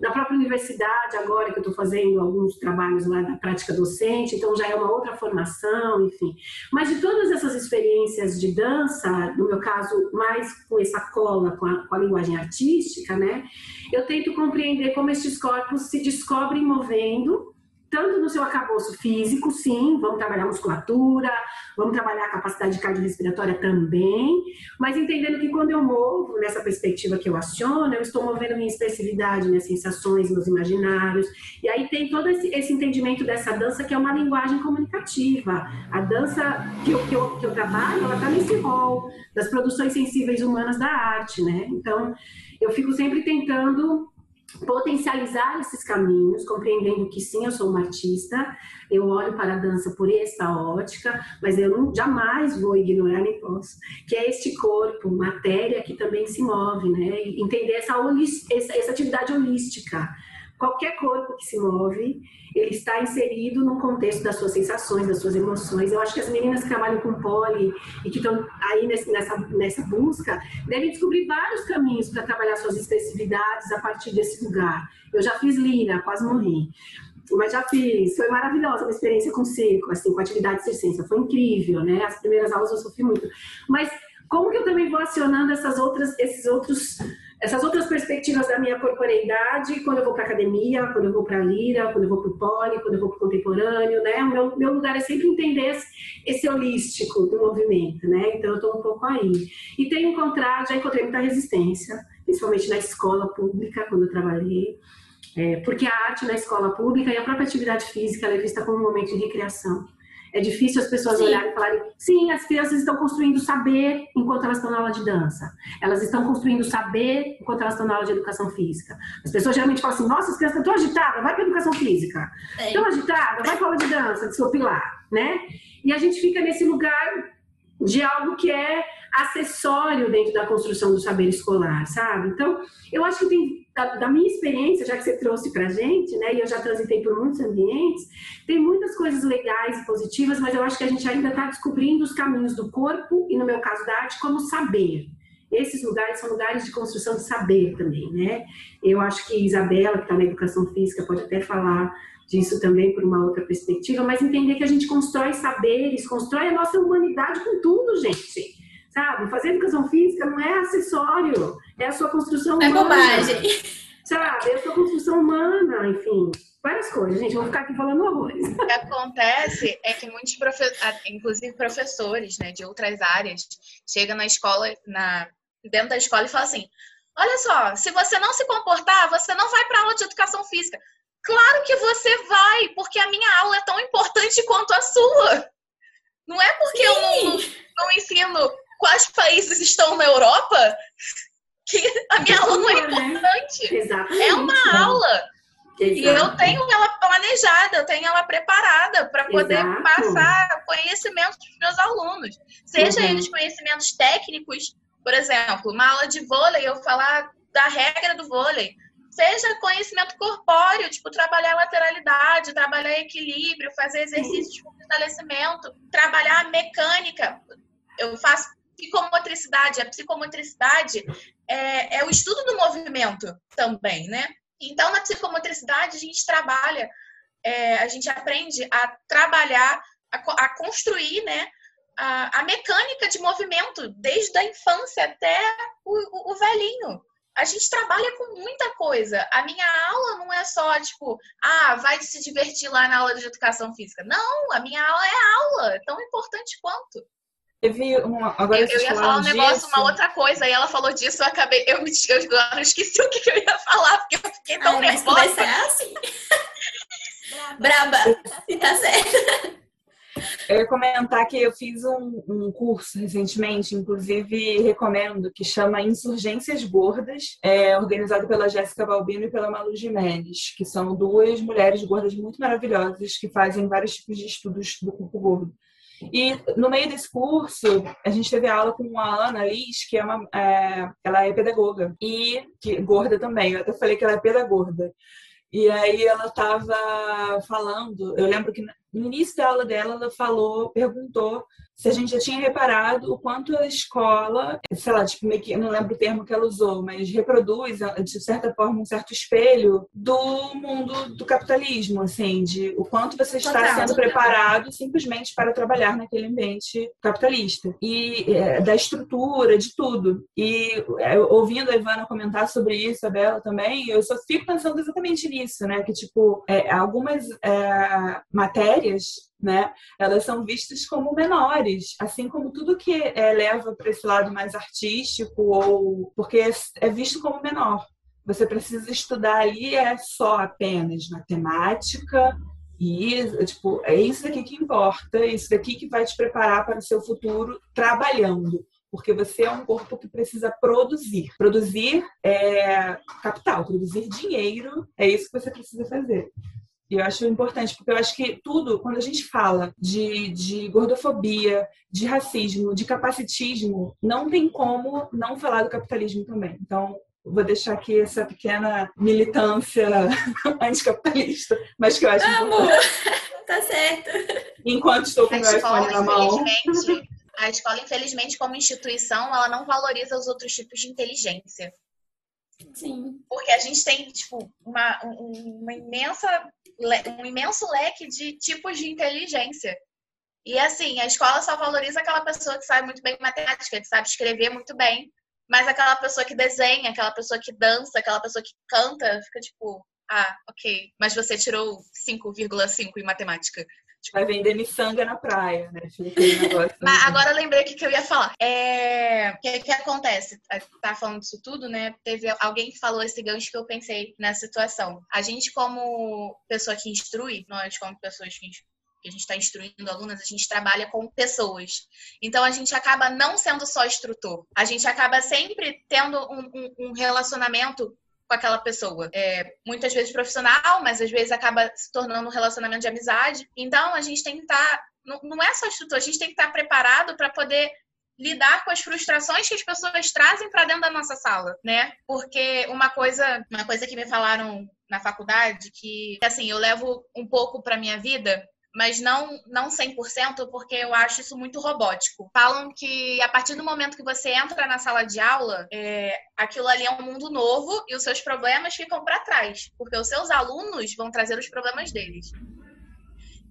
Speaker 5: Na própria universidade, agora que eu estou fazendo alguns trabalhos lá da prática docente, então já é uma outra formação, enfim. Mas de todas essas experiências de dança, no meu caso, mais com essa cola com a, com a linguagem artística, né? Eu tento compreender como estes corpos se descobrem movendo tanto no seu acabouço físico, sim, vamos trabalhar musculatura, vamos trabalhar a capacidade cardiorrespiratória também, mas entendendo que quando eu movo nessa perspectiva que eu aciono, eu estou movendo minha expressividade, minhas sensações, meus imaginários, e aí tem todo esse, esse entendimento dessa dança que é uma linguagem comunicativa. A dança que eu, que eu, que eu trabalho, ela está nesse rol das produções sensíveis humanas da arte, né? Então, eu fico sempre tentando potencializar esses caminhos, compreendendo que sim, eu sou uma artista, eu olho para a dança por essa ótica, mas eu não, jamais vou ignorar nem posso, que é este corpo, matéria que também se move, né? entender essa, essa, essa atividade holística. Qualquer corpo que se move, ele está inserido no contexto das suas sensações, das suas emoções. Eu acho que as meninas que trabalham com poli e que estão aí nessa, nessa busca devem descobrir vários caminhos para trabalhar suas expressividades a partir desse lugar. Eu já fiz lira, quase morri. Mas já fiz, foi maravilhosa a experiência com circo, assim, com atividade circense, foi incrível, né? As primeiras aulas eu sofri muito. Mas como que eu também vou acionando essas outras, esses outros, essas outras perspectivas da minha corporeidade quando eu vou para academia, quando eu vou para lira, quando eu vou para o poli, quando eu vou para o contemporâneo, né? O meu, meu lugar é sempre entender esse, esse holístico do movimento, né? Então eu estou um pouco aí. E tenho encontrado, já encontrei muita resistência, principalmente na escola pública, quando eu trabalhei. É, porque a arte na escola pública e a própria atividade física é vista como um momento de recreação. É difícil as pessoas sim. olharem e falarem: sim, as crianças estão construindo saber enquanto elas estão na aula de dança. Elas estão construindo saber enquanto elas estão na aula de educação física. As pessoas geralmente falam assim: nossa, as crianças estão tão agitadas, vai para educação física. É. Tão agitada, vai para aula de dança, desopilar, né? E a gente fica nesse lugar de algo que é acessório dentro da construção do saber escolar, sabe? Então, eu acho que tem, da, da minha experiência, já que você trouxe para gente, né, e eu já transitei por muitos ambientes, tem muitas coisas legais e positivas, mas eu acho que a gente ainda está descobrindo os caminhos do corpo e, no meu caso da arte, como saber. Esses lugares são lugares de construção de saber também, né? Eu acho que Isabela, que está na educação física, pode até falar disso também por uma outra perspectiva, mas entender que a gente constrói saberes, constrói a nossa humanidade com tudo, gente. Sabe? Fazer educação física não é acessório, é a sua construção
Speaker 2: é humana. É bobagem.
Speaker 5: Sabe? É a sua construção humana, enfim. Várias coisas, gente. Vou ficar aqui falando horrores.
Speaker 3: O que acontece é que muitos professores, inclusive professores, né, de outras áreas, chegam na escola, na, dentro da escola e falam assim: olha só, se você não se comportar, você não vai para aula de educação física. Claro que você vai, porque a minha aula é tão importante quanto a sua. Não é porque Sim. eu não, não, ensino quais países estão na Europa que a minha aula não é importante.
Speaker 5: Exatamente.
Speaker 3: É uma aula. E eu tenho ela planejada, eu tenho ela preparada para poder Exato. passar conhecimentos para os meus alunos. Seja uhum. eles conhecimentos técnicos, por exemplo, uma aula de vôlei, eu falar da regra do vôlei seja conhecimento corpóreo, tipo trabalhar lateralidade, trabalhar equilíbrio, fazer exercícios de fortalecimento, trabalhar mecânica. Eu faço psicomotricidade. A psicomotricidade é, é o estudo do movimento também, né? Então, na psicomotricidade, a gente trabalha, é, a gente aprende a trabalhar, a, a construir, né? A, a, mecânica de movimento, desde a infância até o, o, o velhinho a gente trabalha com muita coisa. A minha aula não é só, tipo, ah, vai se divertir lá na aula de educação física. Não, a minha aula é aula, é tão importante quanto.
Speaker 4: Teve uma, agora
Speaker 3: eu, eu ia falar um negócio, uma outra coisa, e ela falou disso, eu acabei, eu, *laughs* eu, eu esqueci o que eu ia falar, porque eu fiquei tão Ai, nervosa.
Speaker 2: Mas é assim. *laughs* Braba, e tá certo.
Speaker 4: Eu ia comentar que eu fiz um, um, curso recentemente, inclusive recomendo, que chama Insurgências Gordas, é, organizado pela Jéssica Balbino e pela Malu Jimenez, que são duas mulheres gordas muito maravilhosas que fazem vários tipos de estudos do corpo gordo. E no meio desse curso, a gente teve aula com a Ana Liz, que é uma, é, ela é pedagoga e que gorda também. Eu até falei que ela é pedagoga. E aí ela estava falando, eu lembro que no início da aula dela, ela falou, perguntou se a gente já tinha reparado o quanto a escola, sei lá, tipo, meio que, não lembro o termo que ela usou, mas reproduz, de certa forma, um certo espelho do mundo do capitalismo, assim, de o quanto você está sendo preparado simplesmente para trabalhar naquele ambiente capitalista. E é, da estrutura, de tudo. E é, ouvindo a Ivana comentar sobre isso, a Bela também, eu só fico pensando exatamente nisso, né? Que, tipo, é, algumas é, matérias né? Elas são vistas como menores, assim como tudo que é, leva para esse lado mais artístico ou porque é visto como menor. Você precisa estudar ali é só apenas matemática e tipo é isso daqui que importa, é isso daqui que vai te preparar para o seu futuro trabalhando porque você é um corpo que precisa produzir. Produzir é capital, produzir dinheiro, é isso que você precisa fazer. E eu acho importante, porque eu acho que tudo, quando a gente fala de, de gordofobia, de racismo, de capacitismo, não tem como não falar do capitalismo também. Então, vou deixar aqui essa pequena militância *laughs* anticapitalista, mas que eu acho
Speaker 2: Amor, importante. tá certo.
Speaker 4: Enquanto estou com o meu iPhone na mão.
Speaker 3: A escola, infelizmente, como instituição, ela não valoriza os outros tipos de inteligência.
Speaker 2: Sim.
Speaker 3: Porque a gente tem, tipo, uma, uma imensa, um imenso leque de tipos de inteligência. E assim, a escola só valoriza aquela pessoa que sabe muito bem matemática, que sabe escrever muito bem, mas aquela pessoa que desenha, aquela pessoa que dança, aquela pessoa que canta, fica tipo, ah, ok, mas você tirou 5,5 em matemática.
Speaker 4: Tipo, vai vender miçanga na praia, né? *laughs*
Speaker 3: Mas agora eu lembrei o que, que eu ia falar. É... O que, que acontece? Tá falando disso tudo, né? Teve alguém que falou esse gancho que eu pensei nessa situação. A gente, como pessoa que instrui, nós, como pessoas que que a gente está instruindo alunas, a gente trabalha com pessoas. Então a gente acaba não sendo só instrutor, a gente acaba sempre tendo um, um, um relacionamento com aquela pessoa. É, muitas vezes profissional, mas às vezes acaba se tornando um relacionamento de amizade. Então a gente tem que estar. Tá, não, não é só instrutor, a gente tem que estar tá preparado para poder lidar com as frustrações que as pessoas trazem para dentro da nossa sala, né? Porque uma coisa, uma coisa que me falaram na faculdade que assim, eu levo um pouco para minha vida mas não, não 100%, porque eu acho isso muito robótico. Falam que a partir do momento que você entra na sala de aula, é, aquilo ali é um mundo novo e os seus problemas ficam para trás, porque os seus alunos vão trazer os problemas deles.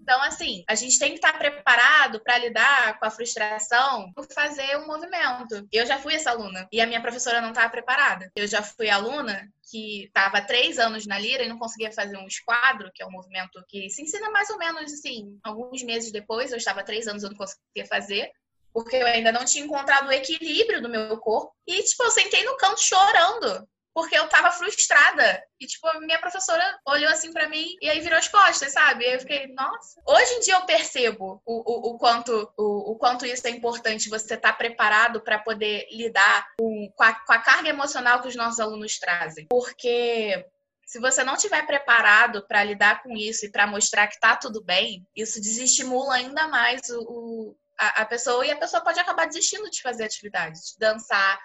Speaker 3: Então, assim, a gente tem que estar preparado para lidar com a frustração por fazer um movimento. Eu já fui essa aluna e a minha professora não estava preparada. Eu já fui aluna que estava três anos na Lira e não conseguia fazer um esquadro, que é um movimento que se ensina mais ou menos assim. Alguns meses depois, eu estava três anos, eu não conseguia fazer porque eu ainda não tinha encontrado o equilíbrio do meu corpo. E, tipo, eu sentei no canto chorando porque eu tava frustrada. E, tipo, a minha professora olhou assim para mim e aí virou as costas, sabe? E eu fiquei, nossa. Hoje em dia eu percebo o, o, o quanto, o, o, quanto isso é importante, você estar tá preparado para poder lidar com, com a, com a carga emocional que os nossos alunos trazem. Porque se você não estiver preparado para lidar com isso e para mostrar que tá tudo bem, isso desestimula ainda mais o, o a, a, pessoa e a pessoa pode acabar desistindo de fazer atividades, de dançar,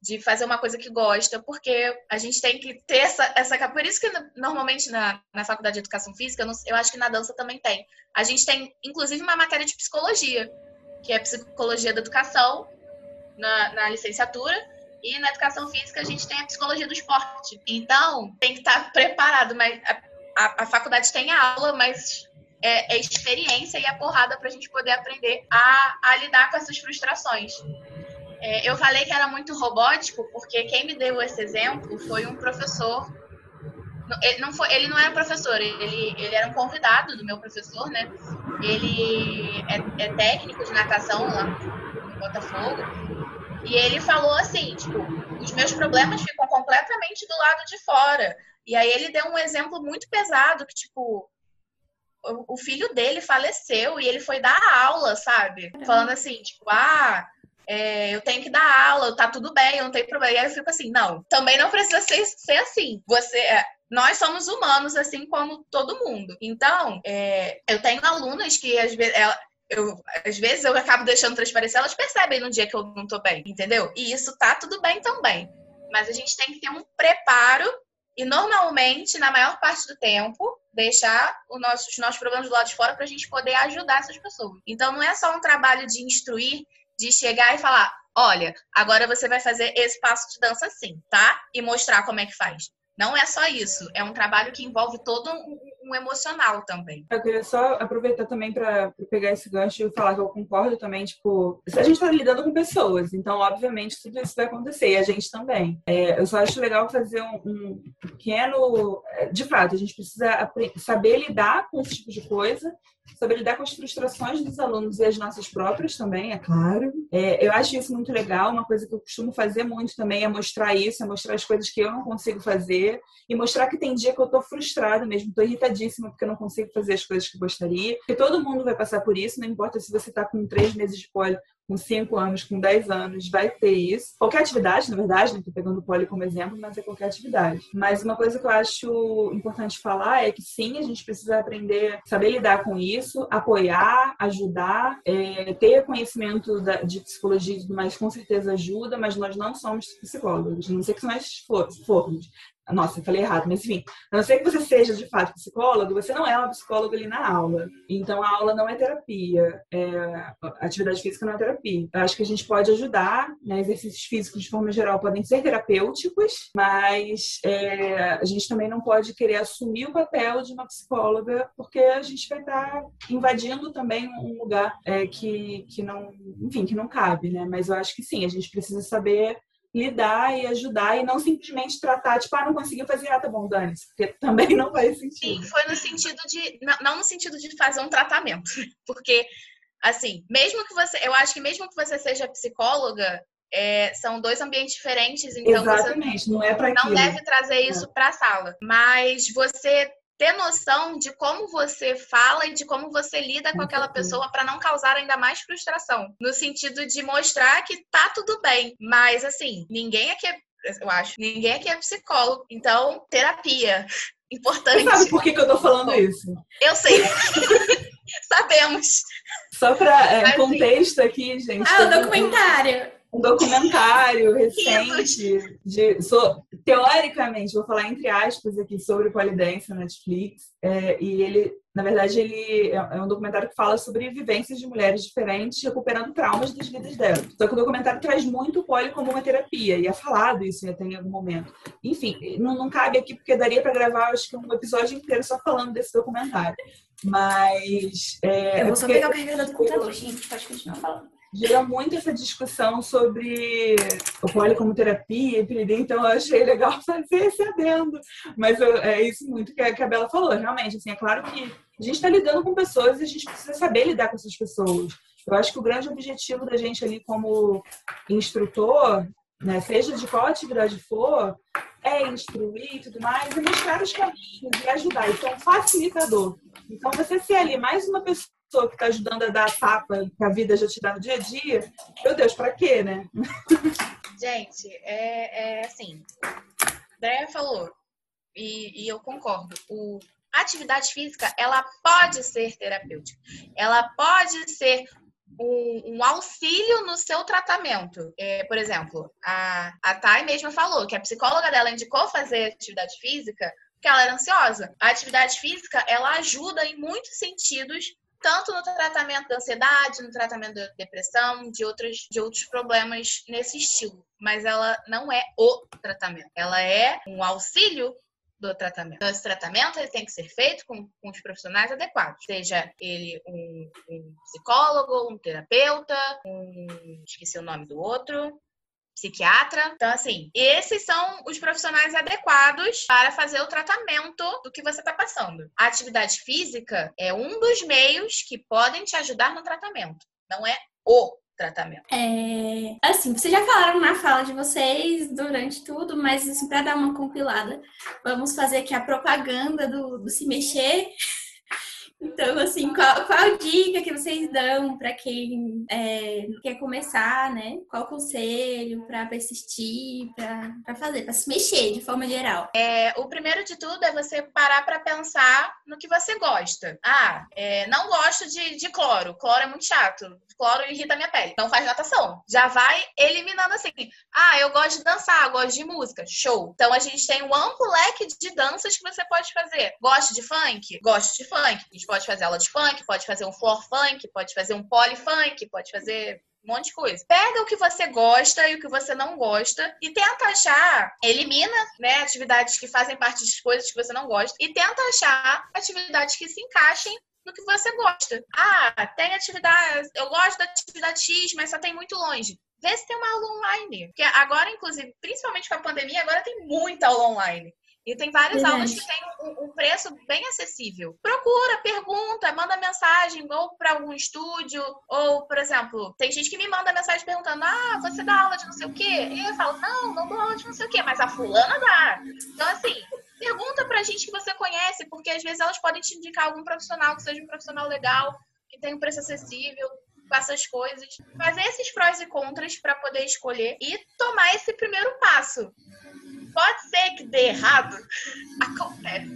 Speaker 3: de fazer uma coisa que gosta, porque a gente tem que ter essa, essa por isso que normalmente na, na faculdade de educação física, eu, não, eu acho que na dança também tem. A gente tem, inclusive, uma matéria de psicologia, que é psicologia da educação, na, na licenciatura, e na educação física a gente tem a psicologia do esporte. Então, tem que estar preparado, mas a, a, a faculdade tem a aula, mas é, é experiência e a porrada para a gente poder aprender a, a lidar com essas frustrações. É, eu falei que era muito robótico porque quem me deu esse exemplo foi um professor. Ele não, foi, ele não era professor, ele, ele era um convidado do meu professor, né? Ele é, é técnico de natação lá no Botafogo. E ele falou assim, tipo, os meus problemas ficam completamente do lado de fora. E aí ele deu um exemplo muito pesado, que, tipo, o filho dele faleceu e ele foi dar aula, sabe? Falando assim, tipo, ah, é, eu tenho que dar aula, tá tudo bem, não tem problema. E aí eu fico assim, não, também não precisa ser, ser assim. Você, é, nós somos humanos, assim como todo mundo. Então, é, eu tenho alunas que às vezes. eu, às vezes eu acabo deixando transparecer, elas percebem no dia que eu não tô bem, entendeu? E isso tá tudo bem também. Mas a gente tem que ter um preparo e normalmente, na maior parte do tempo, deixar nosso, os nossos problemas do lado de fora para a gente poder ajudar essas pessoas. Então, não é só um trabalho de instruir de chegar e falar: olha, agora você vai fazer esse passo de dança assim, tá? E mostrar como é que faz. Não é só isso, é um trabalho que envolve todo um, um emocional também.
Speaker 4: Eu queria só aproveitar também para pegar esse gancho e falar que eu concordo também, tipo, a gente está lidando com pessoas, então obviamente tudo isso vai acontecer e a gente também. É, eu só acho legal fazer um, um, pequeno, é, de fato, a gente precisa saber lidar com esse tipo de coisa saber lidar com as frustrações dos alunos e as nossas próprias também, é claro. É, eu acho isso muito legal. Uma coisa que eu costumo fazer muito também é mostrar isso, é mostrar as coisas que eu não consigo fazer e mostrar que tem dia que eu tô frustrada mesmo, tô irritadíssima porque eu não consigo fazer as coisas que gostaria. Porque todo mundo vai passar por isso, não importa se você tá com três meses de poli com 5 anos, com 10 anos, vai ter isso. Qualquer atividade, na verdade, não estou pegando o poli como exemplo, mas é qualquer atividade. Mas uma coisa que eu acho importante falar é que sim, a gente precisa aprender, saber lidar com isso, apoiar, ajudar, é, ter conhecimento da, de psicologia e tudo mais, com certeza ajuda, mas nós não somos psicólogos, não sei que nós formos. Nossa, eu falei errado, mas enfim, a não ser que você seja de fato psicólogo, você não é uma psicóloga ali na aula. Então a aula não é terapia, é, atividade física não é terapia. Eu acho que a gente pode ajudar, né? Exercícios físicos, de forma geral, podem ser terapêuticos, mas é, a gente também não pode querer assumir o papel de uma psicóloga, porque a gente vai estar invadindo também um lugar é, que, que não, enfim, que não cabe, né? Mas eu acho que sim, a gente precisa saber lidar e ajudar e não simplesmente tratar, tipo, ah, não conseguiu fazer, ah, tá bom, dane-se, porque *laughs* também não faz sentido.
Speaker 3: Sim, foi no sentido de, não no sentido de fazer um tratamento, *laughs* porque, assim, mesmo que você, eu acho que mesmo que você seja psicóloga, é, são dois ambientes diferentes, então
Speaker 4: Exatamente,
Speaker 3: você
Speaker 4: não é para
Speaker 3: não deve trazer isso é. para a sala, mas você ter noção de como você fala e de como você lida com aquela pessoa para não causar ainda mais frustração. No sentido de mostrar que tá tudo bem. Mas, assim, ninguém aqui é, eu acho, ninguém aqui é psicólogo. Então, terapia. *laughs* Importante. Você
Speaker 4: sabe por que, que eu tô falando isso?
Speaker 3: Eu sei. *laughs* Sabemos.
Speaker 4: Só para é, contexto aqui, gente.
Speaker 2: Ah, o documentário
Speaker 4: um documentário *laughs* recente de so, teoricamente vou falar entre aspas aqui sobre polidense na Netflix é, e ele na verdade ele é, é um documentário que fala sobre vivências de mulheres diferentes recuperando traumas das vidas delas. Só que o documentário traz muito o poli como uma terapia e é falado isso até em algum momento. Enfim não, não cabe aqui porque daria para gravar acho que um episódio inteiro só falando desse documentário. Mas
Speaker 2: é, eu vou só pegar o carregador do computador gente pode continuar falando
Speaker 4: gira muito essa discussão sobre o poli como terapia então eu achei legal *laughs* fazer esse adendo. Mas eu, é isso muito que a, que a Bela falou, realmente. Assim, é claro que a gente está lidando com pessoas e a gente precisa saber lidar com essas pessoas. Eu acho que o grande objetivo da gente ali como instrutor, né, seja de qual atividade for, é instruir e tudo mais, e mostrar os caminhos e ajudar. Então, facilitador. Então, você ser ali mais uma pessoa pessoa que está ajudando a dar a tapa que a vida já te dá no dia a dia, meu Deus, para quê, né? *laughs*
Speaker 3: Gente, é, é assim, Andréia falou, e, e eu concordo, o, a atividade física, ela pode ser terapêutica, ela pode ser um, um, auxílio no seu tratamento. É, por exemplo, a, a Thay mesma falou que a psicóloga dela indicou fazer atividade física porque ela era ansiosa. A atividade física, ela ajuda em muitos sentidos tanto no tratamento da ansiedade, no tratamento da depressão, de outros, de outros problemas nesse estilo. Mas ela não é o tratamento. Ela é um auxílio do tratamento. Então, esse tratamento ele tem que ser feito com, com os profissionais adequados, seja ele um, um psicólogo, um terapeuta, um esqueci o nome do outro, psiquiatra. Então, assim, esses são os profissionais adequados para fazer o tratamento do que você está passando. A atividade física é um dos meios que podem te ajudar no tratamento, não é o tratamento.
Speaker 2: É, assim, vocês já falaram na fala de vocês durante tudo, mas assim, para dar uma compilada, vamos fazer aqui a propaganda do, do se mexer. Então, assim, qual, qual dica que vocês dão para quem é, quer começar, né? Qual conselho para persistir, para fazer, para se mexer de forma geral?
Speaker 3: É, o primeiro de tudo é você parar para pensar no que você gosta. Ah, é, não gosto de, de cloro. Cloro é muito chato. Cloro irrita a minha pele. Não faz natação. Já vai eliminando assim. Ah, eu gosto de dançar, gosto de música. Show. Então a gente tem um amplo leque de danças que você pode fazer. Gosto de funk? Gosto de funk pode fazer aula de funk, pode fazer um floor funk, pode fazer um poly funk, pode fazer um monte de coisa. Pega o que você gosta e o que você não gosta e tenta achar, elimina, né, atividades que fazem parte de coisas que você não gosta e tenta achar atividades que se encaixem no que você gosta. Ah, tem atividade, eu gosto da atividade X, mas só tem muito longe. Vê se tem uma aula online. Porque agora, inclusive, principalmente com a pandemia, agora tem muita aula online. E tem várias Verdade. aulas que um, um, preço bem acessível. Procura, pergunta, manda mensagem, ou para algum estúdio, ou, por exemplo, tem gente que me manda mensagem perguntando: ah, você dá aula de não sei o quê? E eu falo: não, não dou aula de não sei o quê, mas a fulana dá. Então, assim, pergunta pra gente que você conhece, porque às vezes elas podem te indicar algum profissional que seja um profissional legal, que tenha um preço acessível com essas coisas, fazer esses prós e contras para poder escolher e tomar esse primeiro passo pode ser que dê errado. *laughs* Acontece.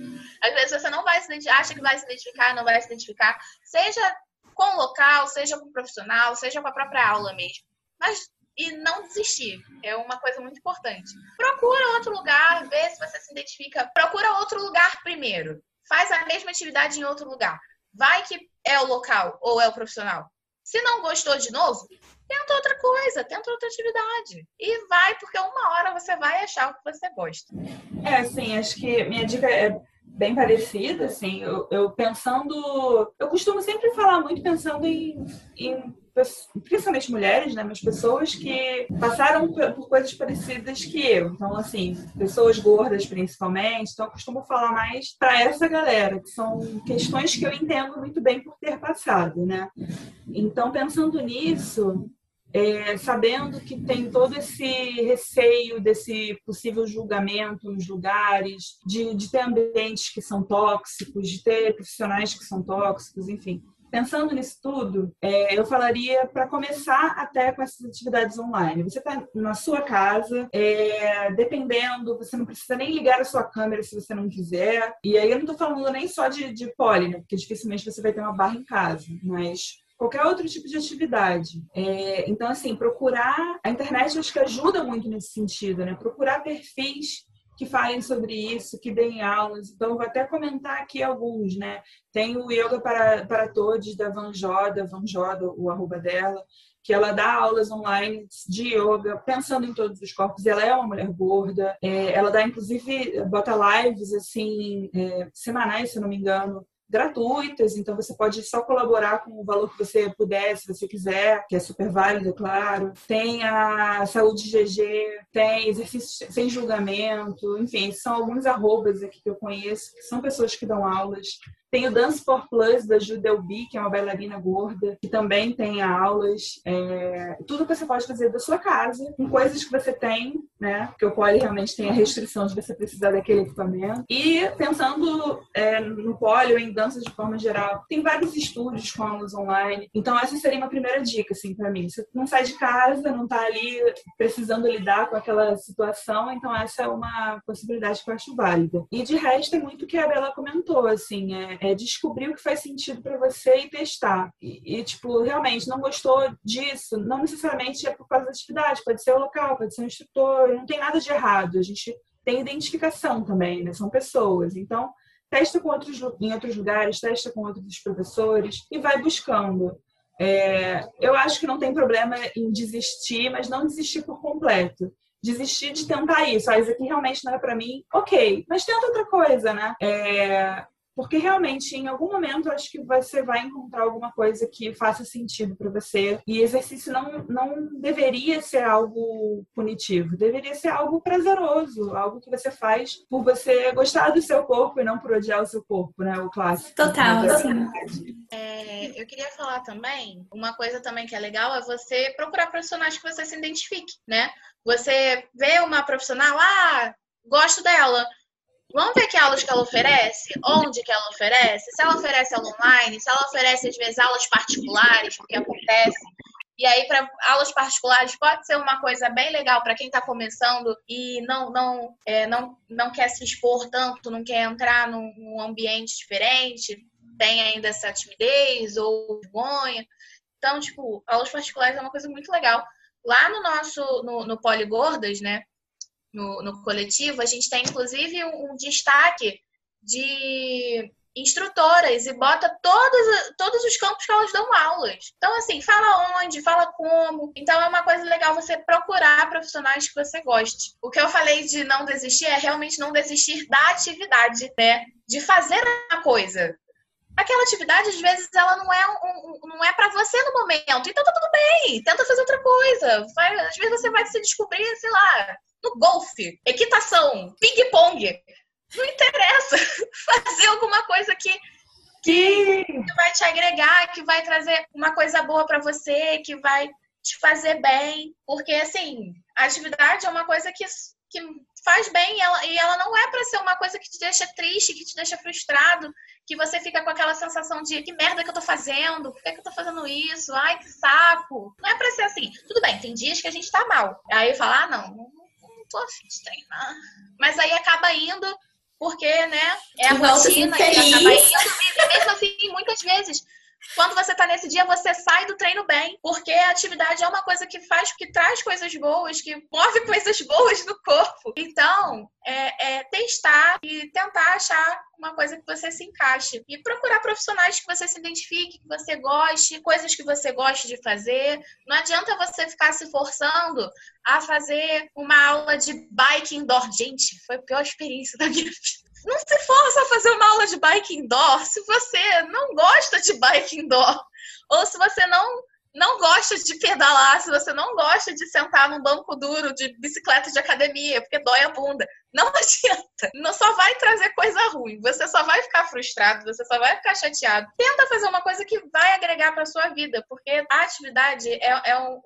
Speaker 3: Às vezes você não vai se acha que vai se identificar, não vai se identificar. Seja com o local, seja com o profissional, seja com a própria aula mesmo. Mas e não desistir. É uma coisa muito importante. Procura outro lugar, vê se você se identifica. Procura outro lugar primeiro. Faz a mesma atividade em outro lugar. Vai que é o local ou é o profissional. Se não gostou de novo, tenta outra coisa, tenta outra atividade. E vai, porque uma hora você vai achar o que você gosta.
Speaker 4: É, assim, acho que minha dica é bem parecida, assim, eu, eu, pensando, eu costumo sempre falar muito pensando em, em principalmente mulheres, né, mas pessoas que passaram por coisas parecidas que eu. Então, assim, pessoas gordas principalmente. Então, eu costumo falar mais para essa galera, que são questões que eu entendo muito bem por ter passado, né? Então, pensando nisso, é, sabendo que tem todo esse receio desse possível julgamento nos lugares, de, de ter ambientes que são tóxicos, de ter profissionais que são tóxicos, enfim. Pensando nisso tudo, é, eu falaria para começar até com essas atividades online. Você está na sua casa, é, dependendo, você não precisa nem ligar a sua câmera se você não quiser. E aí eu não estou falando nem só de, de poli, né? Porque dificilmente você vai ter uma barra em casa, mas qualquer outro tipo de atividade. É, então, assim, procurar. A internet acho que ajuda muito nesse sentido, né? Procurar perfis que falem sobre isso, que deem aulas. Então, vou até comentar aqui alguns, né? Tem o Yoga para, para Todos, da Vanjoda, Vanjoda, o arroba dela, que ela dá aulas online de yoga, pensando em todos os corpos. Ela é uma mulher gorda, é, ela dá, inclusive, bota lives, assim, é, semanais, se não me engano, gratuitas, então você pode só colaborar com o valor que você puder, se você quiser, que é super válido, claro. Tem a Saúde GG, tem exercício sem julgamento, enfim, são alguns arrobas aqui que eu conheço, que são pessoas que dão aulas. Tem o Dance for Plus da Judelbi, que é uma bailarina gorda, que também tem aulas. É, tudo que você pode fazer da sua casa, com coisas que você tem, né? Porque o poli realmente tem a restrição de você precisar daquele equipamento. E pensando é, no poli ou em dança de forma geral, tem vários estúdios com aulas online. Então essa seria uma primeira dica, assim, para mim. Você não sai de casa, não tá ali precisando lidar com aquela situação, então essa é uma possibilidade que eu acho válida. E de resto, é muito o que a Bela comentou, assim, é, é descobrir o que faz sentido para você e testar. E, e, tipo, realmente não gostou disso, não necessariamente é por causa da atividade, pode ser o local, pode ser o instrutor, não tem nada de errado. A gente tem identificação também, né? São pessoas. Então, testa com outros, em outros lugares, testa com outros professores e vai buscando. É, eu acho que não tem problema em desistir, mas não desistir por completo desistir de tentar isso. Ah, isso aqui realmente não é para mim, ok, mas tenta outra coisa, né? É, porque realmente, em algum momento, eu acho que você vai encontrar alguma coisa que faça sentido para você. E exercício não, não deveria ser algo punitivo, deveria ser algo prazeroso, algo que você faz por você gostar do seu corpo e não por odiar o seu corpo, né? O clássico.
Speaker 2: Total,
Speaker 3: É, eu queria falar também, uma coisa também que é legal é você procurar profissionais que você se identifique, né? Você vê uma profissional, ah, gosto dela Vamos ver que aulas que ela oferece, onde que ela oferece, se ela oferece aula online, se ela oferece, às vezes, aulas particulares, porque acontece. E aí, para aulas particulares, pode ser uma coisa bem legal para quem está começando e não, não, é, não, não quer se expor tanto, não quer entrar num, num ambiente diferente, tem ainda essa timidez ou vergonha. Então, tipo, aulas particulares é uma coisa muito legal. Lá no nosso, no, no né, no, no coletivo, a gente tem inclusive um, um destaque de instrutoras e bota todos, todos os campos que elas dão aulas. Então, assim, fala onde, fala como. Então, é uma coisa legal você procurar profissionais que você goste. O que eu falei de não desistir é realmente não desistir da atividade, né? De fazer a coisa. Aquela atividade, às vezes, ela não é, um, não é para você no momento. Então, tá tudo bem. Tenta fazer outra coisa. Vai, às vezes, você vai se descobrir, sei lá, no golfe, equitação, ping-pong. Não interessa. *laughs* Fazer alguma coisa que, que, que vai te agregar, que vai trazer uma coisa boa para você, que vai te fazer bem. Porque, assim, a atividade é uma coisa que, que faz bem e ela, e ela não é para ser uma coisa que te deixa triste, que te deixa frustrado, que você fica com aquela sensação de que merda que eu tô fazendo, por que, que eu tô fazendo isso? Ai, que saco. Não é pra ser assim. Tudo bem, tem dias que a gente tá mal. Aí fala, ah, não, tô afim de treinar. Mas aí acaba indo, porque, né, é a rotina, e acaba indo, e mesmo assim, muitas vezes Quando você tá nesse dia, você sai do treino bem, porque a atividade é uma coisa que faz, que traz coisas boas, que move *laughs* coisas boas no corpo. Então, é, é testar e tentar achar uma coisa que você se encaixe. E procurar profissionais que você se identifique, que você goste, coisas que você goste de fazer. Não adianta você ficar se forçando a fazer uma aula de bike indoor. Gente, foi a pior experiência da minha *laughs* vida. Não se força a fazer uma aula de bike indoor se você não gosta de bike indoor. Ou se você não não gosta de pedalar, se você não gosta de sentar num banco duro de bicicleta de academia, porque dói a bunda, não *laughs* adianta. Não só vai trazer coisa ruim. Você só vai ficar frustrado, você só vai ficar chateado. Tenta fazer uma coisa que vai agregar para sua vida, porque a atividade é, é um,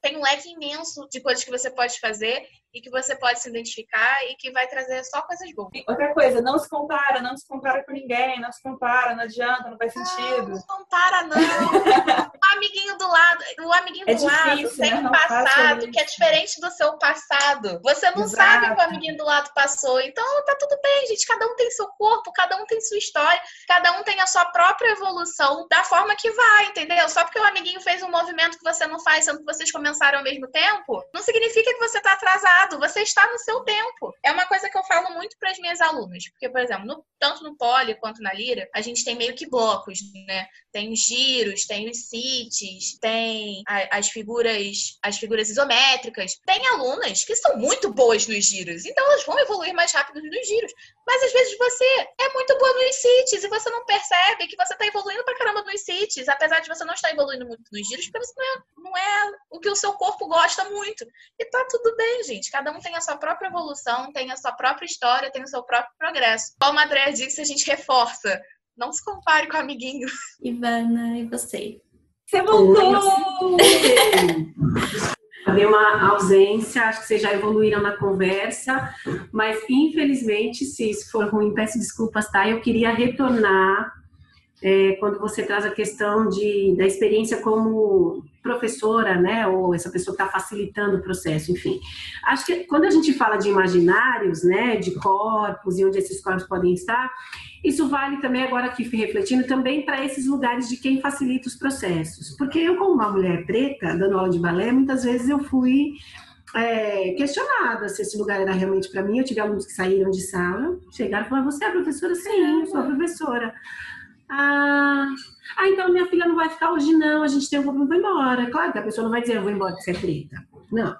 Speaker 3: tem um leque imenso de coisas que você pode fazer e que você pode se identificar e que vai trazer só coisas boas.
Speaker 4: Outra coisa, não se compara, não se compara com ninguém, não se compara, não adianta, não faz sentido. Não,
Speaker 3: não se compara, não. *laughs* o amiguinho do lado, o amiguinho é do difícil, lado tem né? um passado que é diferente do seu passado. Você não Exato. sabe o que o amiguinho do lado passou. Então tá tudo bem, gente. Cada um tem seu corpo, cada um tem sua história, cada um tem a sua própria evolução da forma que vai, entendeu? Só porque o amiguinho fez um movimento que você não faz, sendo que vocês começaram ao mesmo tempo, não significa que você tá atrasado você está no seu tempo. É uma coisa que eu falo muito para as minhas alunas, porque, por exemplo, no, tanto no poli quanto na lira, a gente tem meio que blocos, né? Tem os giros, tem os cities, tem a, as figuras, as figuras isométricas. Tem alunas que são muito boas nos giros, então elas vão evoluir mais rápido nos giros. Mas às vezes você é muito boa nos cities e você não percebe que você está evoluindo pra caramba nos cities, apesar de você não estar evoluindo muito nos giros, porque você não é, não é o que o seu corpo gosta muito. E tá tudo bem, gente gente. Cada um tem a sua própria evolução, tem a sua própria história, tem o seu próprio progresso. Como a Andrea disse, a gente reforça. Não se compare com o amiguinho.
Speaker 2: Ivana, e você?
Speaker 5: Você voltou! *laughs* Havia uma ausência, acho que vocês já evoluíram na conversa, mas infelizmente, se isso for ruim, peço desculpas, tá? Eu queria retornar é, quando você traz a questão de, da experiência como professora, né, ou essa pessoa que está facilitando o processo, enfim. Acho que quando a gente fala de imaginários, né, de corpos e onde esses corpos podem estar, isso vale também agora aqui refletindo também para esses lugares de quem facilita os processos. Porque eu, como uma mulher preta, dando aula de balé, muitas vezes eu fui é, questionada se esse lugar era realmente para mim. Eu tive alunos que saíram de sala, chegaram e falaram: Você é professora? Sim, eu sou professora. Ah, ah, então minha filha não vai ficar hoje, não. A gente tem um problema, vai embora. Claro que a pessoa não vai dizer, eu vou embora porque você é preta. Não.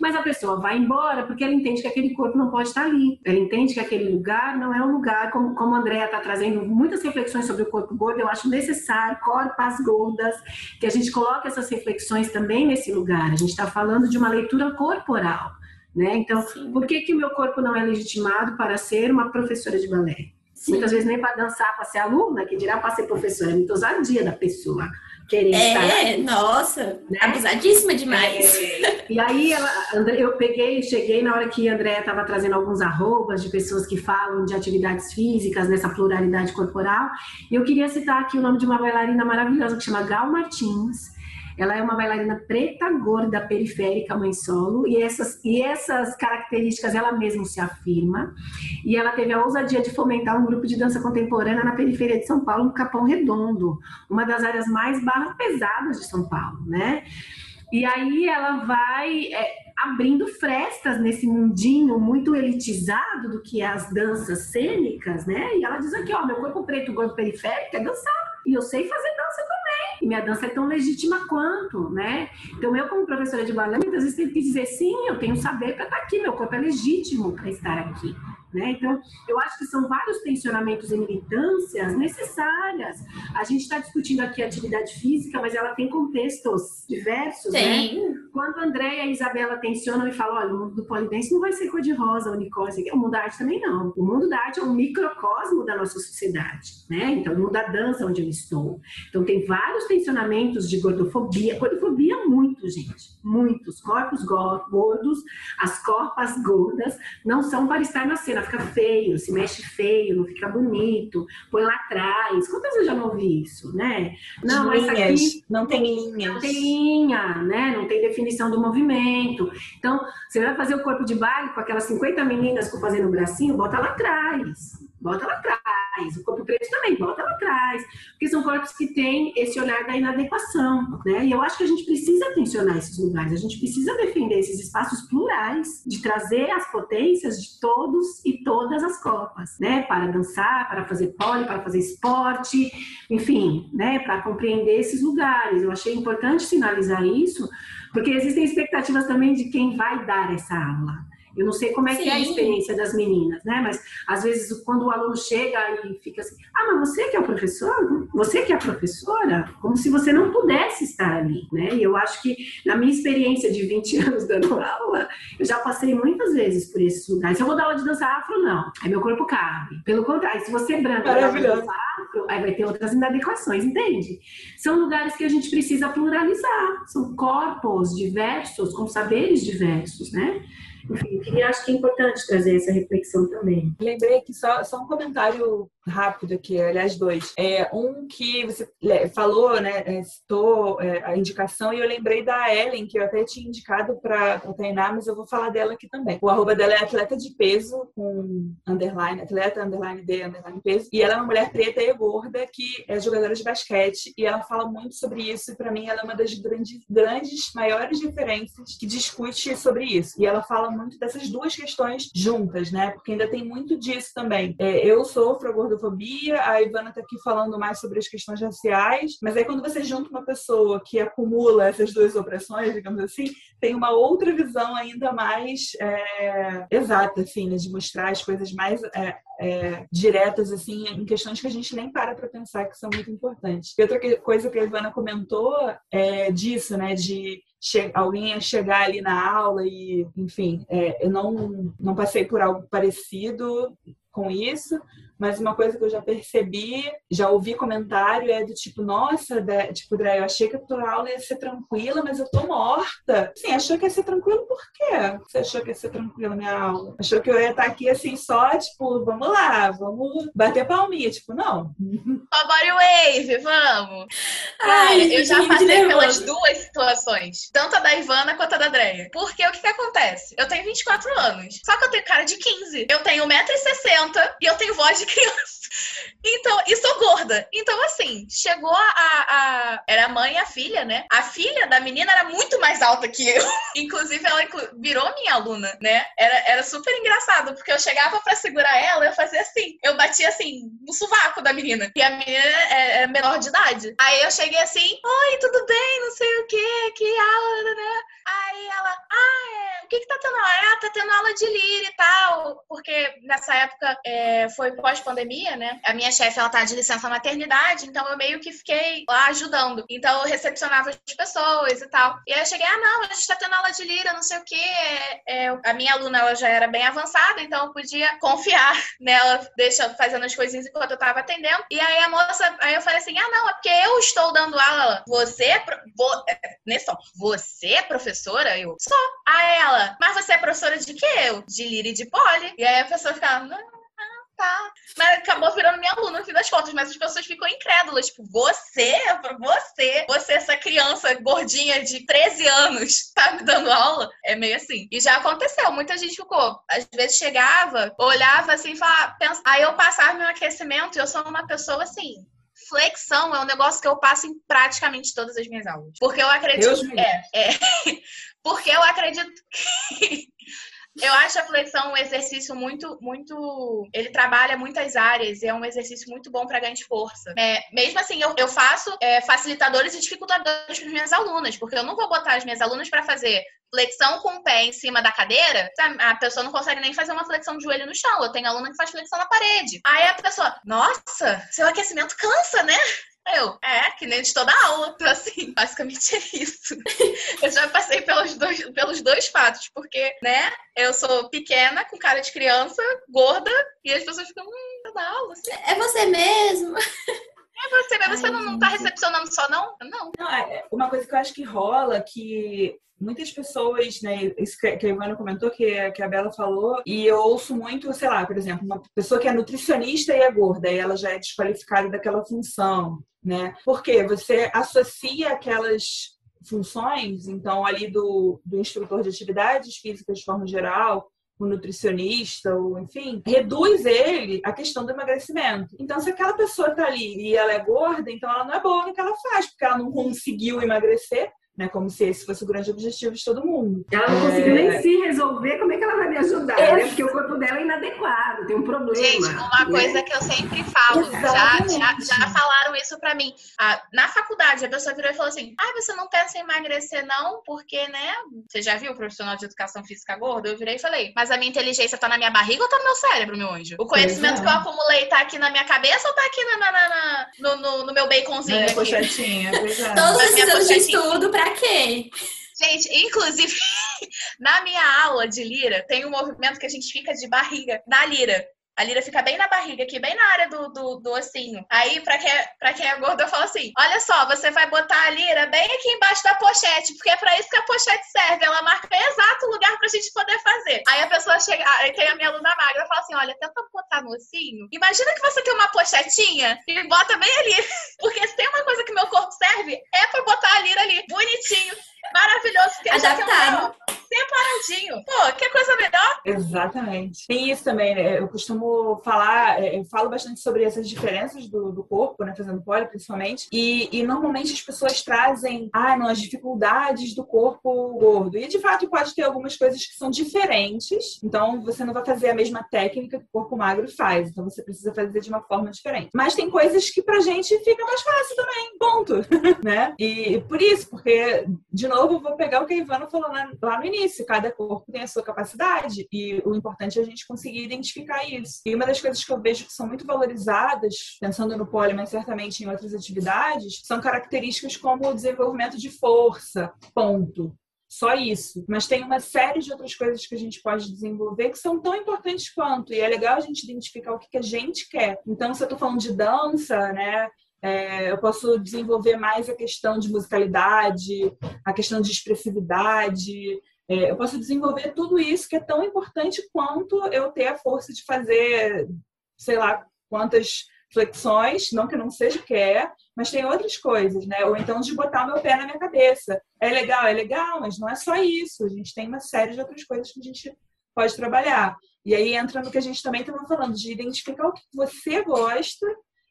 Speaker 5: Mas a pessoa vai embora porque ela entende que aquele corpo não pode estar ali. Ela entende que aquele lugar não é um lugar, como, como a Andrea está trazendo muitas reflexões sobre o corpo gordo, eu acho necessário, corpas gordas, que a gente coloque essas reflexões também nesse lugar. A gente está falando de uma leitura corporal. Né? Então, Sim. por que, que o meu corpo não é legitimado para ser uma professora de balé? Sim. Muitas vezes nem para dançar, para ser aluna, que dirá para ser professora. É muita ousadia da pessoa querer é, estar. É,
Speaker 2: nossa, né? abusadíssima demais.
Speaker 5: É. E aí ela, eu peguei, cheguei na hora que a Andrea estava trazendo alguns arrobas de pessoas que falam de atividades físicas, nessa pluralidade corporal. E eu queria citar aqui o nome de uma bailarina maravilhosa que chama Gal Martins ela é uma bailarina preta, gorda, periférica, mãe solo, e essas, e essas características ela mesma se afirma. E ela teve a ousadia de fomentar um grupo de dança contemporânea na periferia de São Paulo, no Capão Redondo, uma das áreas mais barra pesadas de São Paulo, né? E aí ela vai é, abrindo frestas nesse mundinho muito elitizado do que é as danças cênicas, né? E ela diz aqui, ó, meu corpo preto, gordo periférico é dançar. E eu sei fazer dança e minha dança é tão legítima quanto, né? Então, eu, como professora de balé, muitas vezes tenho que dizer, sim, eu tenho saber para estar tá aqui, meu corpo é legítimo para estar aqui. Né? Então, eu acho que são vários tensionamentos e militâncias necessárias. A gente está discutindo aqui atividade física, mas ela tem contextos diversos. Né? Quando a Andréia e a Isabela tensionam e falam: olha, o mundo do polidense não vai ser cor-de-rosa, unicórnio, o mundo da arte também não. O mundo da arte é um microcosmo da nossa sociedade. Né? Então, o mundo da dança onde eu estou. Então, tem vários tensionamentos de gordofobia. Gordofobia, muito, gente. Muitos. Corpos gordos, as corpas gordas, não são para estar na cena fica feio, se mexe feio, não fica bonito, põe lá atrás. Quantas vezes eu já não ouvi isso, né?
Speaker 2: Não, linhas, aqui não tem linhas.
Speaker 5: Não tem linha, né? Não tem definição do movimento. Então, você vai fazer o corpo de baile com aquelas 50 meninas que fazendo o bracinho, bota lá atrás. Bota lá atrás. O corpo preto também volta lá atrás, porque são corpos que têm esse olhar da inadequação, né? E eu acho que a gente precisa tensionar esses lugares, a gente precisa defender esses espaços plurais, de trazer as potências de todos e todas as copas, né? Para dançar, para fazer pole, para fazer esporte, enfim, né? Para compreender esses lugares. Eu achei importante sinalizar isso, porque existem expectativas também de quem vai dar essa aula. Eu não sei como é Sim. que é a experiência das meninas, né? Mas às vezes quando o aluno chega e fica assim, ah, mas você que é o professor? Você que é a professora? Como se você não pudesse estar ali, né? E eu acho que na minha experiência de 20 *laughs* anos dando aula, eu já passei muitas vezes por esses lugares. Se eu vou dar aula de dança afro, não. Aí meu corpo cabe. Pelo contrário, se você é branco
Speaker 4: Maravilhoso.
Speaker 5: afro, aí vai ter outras inadequações, entende? São lugares que a gente precisa pluralizar. São corpos diversos, com saberes diversos, né? Enfim, acho que é importante trazer essa reflexão também.
Speaker 4: Lembrei aqui só, só um comentário rápido aqui, aliás, dois. É, um que você falou, né, é, citou é, a indicação, e eu lembrei da Ellen, que eu até tinha indicado para treinar, mas eu vou falar dela aqui também. O arroba dela é atleta de peso, com underline, atleta, underline de, underline peso, e ela é uma mulher preta e gorda que é jogadora de basquete, e ela fala muito sobre isso, e para mim ela é uma das grandes, grandes, maiores referências que discute sobre isso. E ela fala muito dessas duas questões juntas, né, porque ainda tem muito disso também. É, eu sofro a a Ivana está aqui falando mais sobre as questões raciais, mas aí quando você junta uma pessoa que acumula essas duas opressões, digamos assim, tem uma outra visão ainda mais é, exata, assim, né, de mostrar as coisas mais é, é, diretas, assim, em questões que a gente nem para para pensar que são muito importantes. E outra coisa que a Ivana comentou é disso, né, de alguém chegar ali na aula e, enfim, é, eu não, não passei por algo parecido com isso, mas uma coisa que eu já percebi, já ouvi comentário é do tipo, nossa, tipo, Dré, eu achei que a tua aula ia ser tranquila, mas eu tô morta. Sim, achou que ia ser tranquilo por quê? Você achou que ia ser tranquila minha aula? Achou que eu ia estar aqui assim só, tipo, vamos lá, vamos bater palminha, tipo, não. *laughs*
Speaker 3: Ó, body wave, vamos. Ai, eu já passei pelas duas situações, tanto a da Ivana quanto a da Dreia. Porque o que que acontece? Eu tenho 24 anos, só que eu tenho cara de 15. Eu tenho 1,60m e eu tenho voz de criança. Então, e sou gorda. Então, assim, chegou a, a, Era a mãe e a filha, né? A filha da menina era muito mais alta que eu. *laughs* Inclusive, ela virou minha aluna, né? Era, era super engraçado, porque eu chegava para segurar ela, eu fazia assim. Eu batia assim no sovaco da menina. E a menina é, é menor de idade. Aí eu cheguei assim: Oi, tudo bem? Não sei o quê, que aula, né? Aí ela, ah, é, que que tá tendo aula? Ah, tá tendo aula de lira e tal. Porque nessa época é, foi pós-pandemia, né? A minha chefe, ela tá de licença maternidade, então eu meio que fiquei lá ajudando. Então eu recepcionava as pessoas e tal. E aí eu cheguei, ah, não, a gente tá tendo aula de lira, não sei o quê. É, é, a minha aluna, ela já era bem avançada, então eu podia confiar *laughs* nela, deixa fazendo as coisinhas enquanto eu tava atendendo. E aí a moça, aí eu falei assim, ah, não, é porque eu estou dando aula. Você é. Vo... É, nesse você é professora? Eu, sou. A ela, mas você é professora de quê? Eu, de lira e de pole. E aí a pessoa ficava, não tá. Mas acabou virando minha aluna no fim das contas, mas as pessoas ficam incrédulas. Tipo, você, você, você, essa criança gordinha de 13 anos, tá me dando aula? É meio assim. E já aconteceu, muita gente ficou. Às vezes chegava, olhava assim e falava, pensa... aí eu passava meu aquecimento e eu sou uma pessoa assim, flexão é um negócio que eu passo em praticamente todas as minhas aulas. Porque eu acredito. É, é. *laughs* Porque eu acredito *laughs* que eu acho a flexão um exercício muito, muito. Ele trabalha muitas áreas e é um exercício muito bom para ganhar de força. É, mesmo assim, eu, eu faço é, facilitadores e dificultadores para as minhas alunas, porque eu não vou botar as minhas alunas para fazer flexão com o pé em cima da cadeira, a pessoa não consegue nem fazer uma flexão de joelho no chão. Eu tenho aluna que faz flexão na parede. Aí a pessoa, nossa, seu aquecimento cansa, né? Eu, é, que nem de toda aula. Então, assim, *laughs* basicamente é isso. *laughs* Eu já passei pelos dois, pelos dois fatos, porque, né, eu sou pequena, com cara de criança, gorda, e as pessoas ficam, hum, toda aula. Assim.
Speaker 2: É você mesmo. *laughs*
Speaker 3: É você, mas você Ai, não, não tá recepcionando só, não? Não.
Speaker 4: Não, é uma coisa que eu acho que rola, que muitas pessoas, né, isso que a Ivana comentou, que, que a Bela falou, e eu ouço muito, sei lá, por exemplo, uma pessoa que é nutricionista e é gorda, e ela já é desqualificada daquela função, né? Porque você associa aquelas funções, então, ali do, do instrutor de atividades físicas de forma geral, o nutricionista, ou enfim, reduz ele a questão do emagrecimento. Então, se aquela pessoa está ali e ela é gorda, então ela não é boa no que ela faz, porque ela não conseguiu emagrecer, né? Como se esse fosse o grande objetivo de todo mundo.
Speaker 5: Ela não conseguiu é... nem se resolver, como é que ela vai me ajudar? Né? Porque o corpo dela é inadequado, tem um problema.
Speaker 3: Gente, uma né? coisa que eu sempre falo, já, já, já, falaram isso pra mim. Ah, na faculdade, a pessoa virou e falou assim: ah, você não pensa em emagrecer, não? Porque, né? Você já viu o profissional de educação física gordo? Eu virei e falei, mas a minha inteligência tá na minha barriga ou tá no meu cérebro, meu anjo? O conhecimento é. que eu acumulei tá aqui na minha cabeça ou tá aqui na, na, na no, no, no, meu baconzinho?
Speaker 4: É, aqui? Pochetinha, *laughs*
Speaker 2: é. Todos anos de estudo pra quê?
Speaker 3: Gente, inclusive, *laughs* na minha aula de lira, tem um movimento que a gente fica de barriga na lira. A lira fica bem na barriga aqui, bem na área do, do, do ossinho. Aí, pra quem, é, pra quem é gordo, eu falo assim: olha só, você vai botar a lira bem aqui embaixo da pochete, porque é pra isso que a pochete serve. Ela marca exato o lugar pra gente poder fazer. Aí a pessoa chega, aí tem a minha aluna magra, fala assim: olha, tenta botar no ossinho. Imagina que você tem uma pochetinha e bota bem ali. *laughs* Porque se tem uma coisa que meu corpo serve, é pra botar a lira ali, bonitinho, maravilhoso. Porque
Speaker 2: Adaptado.
Speaker 3: Separadinho. Pô, que coisa melhor.
Speaker 4: Exatamente. Tem isso também, né? Eu costumo falar, é, eu falo bastante sobre essas diferenças do, do corpo, né? Fazendo pole, principalmente. E, e normalmente as pessoas trazem, ah, não, as dificuldades do corpo gordo. E de fato pode ter algumas coisas que são diferentes. Então você não vai fazer a mesma técnica que o corpo magro faz. Então você precisa fazer de uma forma diferente. Mas tem coisas que pra gente fica mais fácil também. Ponto. *laughs* né? E por isso, porque, de novo, eu vou pegar o que a Ivana falou lá no início. Cada corpo tem a sua capacidade e o importante é a gente conseguir identificar isso. E uma das coisas que eu vejo que são muito valorizadas, pensando no pole, mas certamente em outras atividades, são características como o desenvolvimento de força, ponto. Só isso. Mas tem uma série de outras coisas que a gente pode desenvolver que são tão importantes quanto. E é legal a gente identificar o que, a gente quer. Então, se eu estou falando de dança, né? É, eu posso desenvolver mais a questão de musicalidade, a questão de expressividade. É, eu posso desenvolver tudo isso que é tão importante quanto eu ter a força de fazer, sei lá, quantas flexões, não que não seja o que é, mas tem outras coisas, né? Ou então de botar meu pé na minha cabeça. É legal, é legal, mas não é só isso. A gente tem uma série de outras coisas que a gente pode trabalhar. E aí entra no que a gente também estava falando, de identificar o que você gosta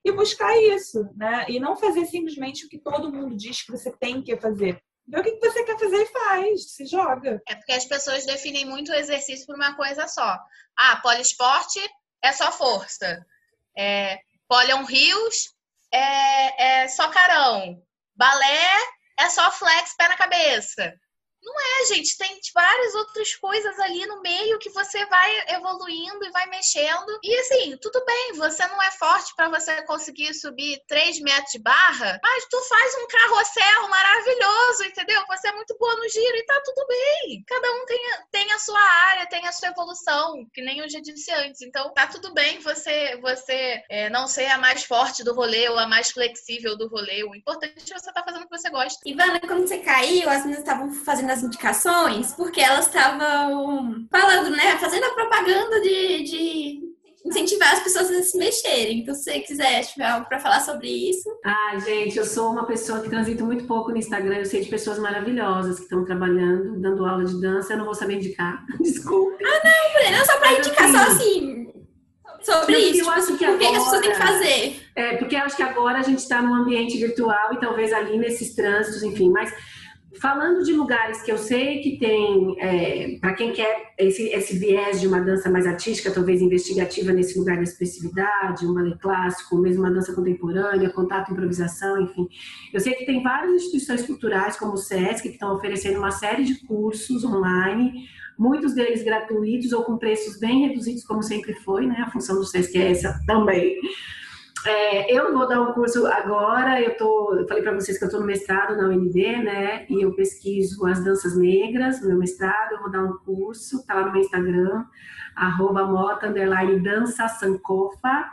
Speaker 4: e buscar isso, né? E não fazer simplesmente o que todo mundo diz que você tem que fazer. Vê o que você quer fazer e faz, se joga.
Speaker 3: É porque as pessoas definem muito o exercício por uma coisa só. Ah, poliesporte é só força. É, polion rios é, é só carão. Balé é só flex, pé na cabeça. Não é, gente. Tem várias outras coisas ali no meio que você vai evoluindo e vai mexendo. E assim, tudo bem, você não é forte para você conseguir subir 3 metros de barra, mas tu faz um carrossel maravilhoso, entendeu? Você é muito boa no giro e tá tudo bem. Cada um tem, tem a sua área, tem a sua evolução, que nem eu já disse antes. Então, tá tudo bem você, você é, não ser a mais forte do rolê ou a mais flexível do rolê. O importante é você tá fazendo o que você gosta.
Speaker 2: Ivana, quando você caiu, as meninas estavam fazendo nas indicações porque elas estavam falando, né? Fazendo a propaganda de, de incentivar as pessoas a se mexerem. Então, se você quiser, tiver algo para falar sobre isso.
Speaker 5: Ah, gente, eu sou uma pessoa que transito muito pouco no Instagram. Eu sei de pessoas maravilhosas que estão trabalhando, dando aula de dança. Eu não vou saber indicar. *laughs* Desculpe.
Speaker 2: Ah, não, não, só para indicar, só assim. Sobre eu, isso, eu acho tipo, que agora, que as pessoas têm que fazer.
Speaker 5: É, porque eu acho que agora a gente está num ambiente virtual e talvez ali nesses trânsitos, enfim, mas Falando de lugares que eu sei que tem, é, para quem quer esse, esse viés de uma dança mais artística, talvez investigativa nesse lugar da expressividade, um ballet clássico, mesmo uma dança contemporânea, contato, improvisação, enfim. Eu sei que tem várias instituições culturais, como o SESC, que estão oferecendo uma série de cursos online, muitos deles gratuitos ou com preços bem reduzidos, como sempre foi, né? A função do SESC é essa também é, eu vou dar um curso agora, eu, tô, eu falei para vocês que eu estou no mestrado na UNB, né? E eu pesquiso as danças negras no meu mestrado, eu vou dar um curso, tá lá no meu Instagram, mota, underline, dança sankofa.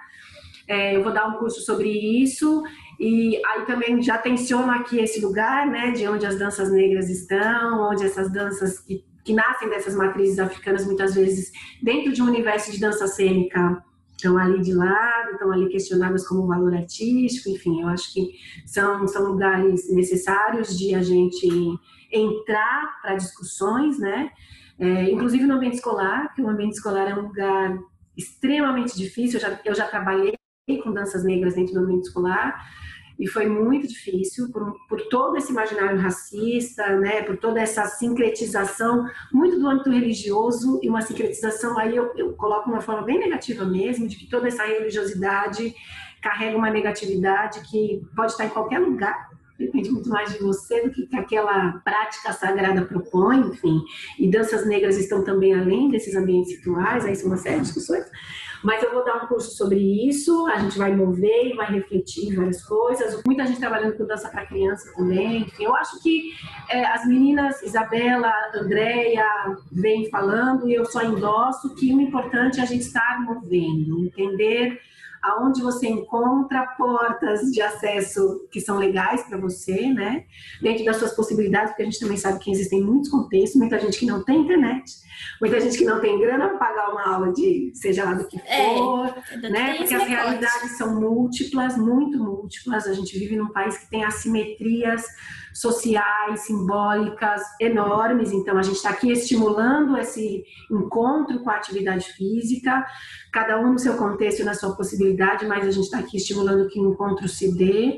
Speaker 5: É, eu vou dar um curso sobre isso e aí também já tensiono aqui esse lugar, né, de onde as danças negras estão, onde essas danças que, que nascem dessas matrizes africanas, muitas vezes dentro de um universo de dança cênica, estão ali de lado, estão ali questionadas como valor artístico, enfim, eu acho que são, são lugares necessários de a gente entrar para discussões, né? É, inclusive no ambiente escolar, que o ambiente escolar é um lugar extremamente difícil. Eu já, eu já trabalhei com danças negras dentro do ambiente escolar e foi muito difícil por, por todo esse imaginário racista, né, por toda essa sincretização, muito do âmbito religioso e uma sincretização aí eu, eu coloco uma forma bem negativa mesmo, de que toda essa religiosidade carrega uma negatividade que pode estar em qualquer lugar, depende muito mais de você do que aquela prática sagrada propõe, enfim. E danças negras estão também além desses ambientes rituais, aí são uma série de discussões. Mas eu vou dar um curso sobre isso, a gente vai mover e vai refletir várias coisas. Muita gente trabalhando com dança para criança também. Enfim, eu acho que é, as meninas, Isabela, Andréia, vêm falando e eu só endosso que o importante é a gente estar movendo, entender aonde você encontra portas de acesso que são legais para você, né? Dentro das suas possibilidades, porque a gente também sabe que existem muitos contextos, muita gente que não tem internet, muita gente que não tem grana para pagar uma aula de seja lá do que é, for, é, né? Porque as realidades são múltiplas, muito múltiplas. A gente vive num país que tem assimetrias sociais, simbólicas enormes. Então, a gente está aqui estimulando esse encontro com a atividade física, cada um no seu contexto na sua possibilidade, mas a gente está aqui estimulando que o encontro se dê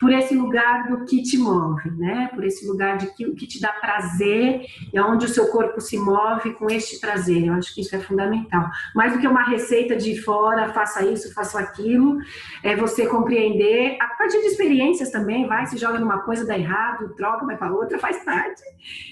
Speaker 5: por esse lugar do que te move, né? Por esse lugar de que que te dá prazer e onde o seu corpo se move com este prazer. Eu acho que isso é fundamental. Mais do que uma receita de fora, faça isso, faça aquilo, é você compreender a partir de experiências também, vai, se joga numa coisa, dá errado, troca, vai para outra, faz parte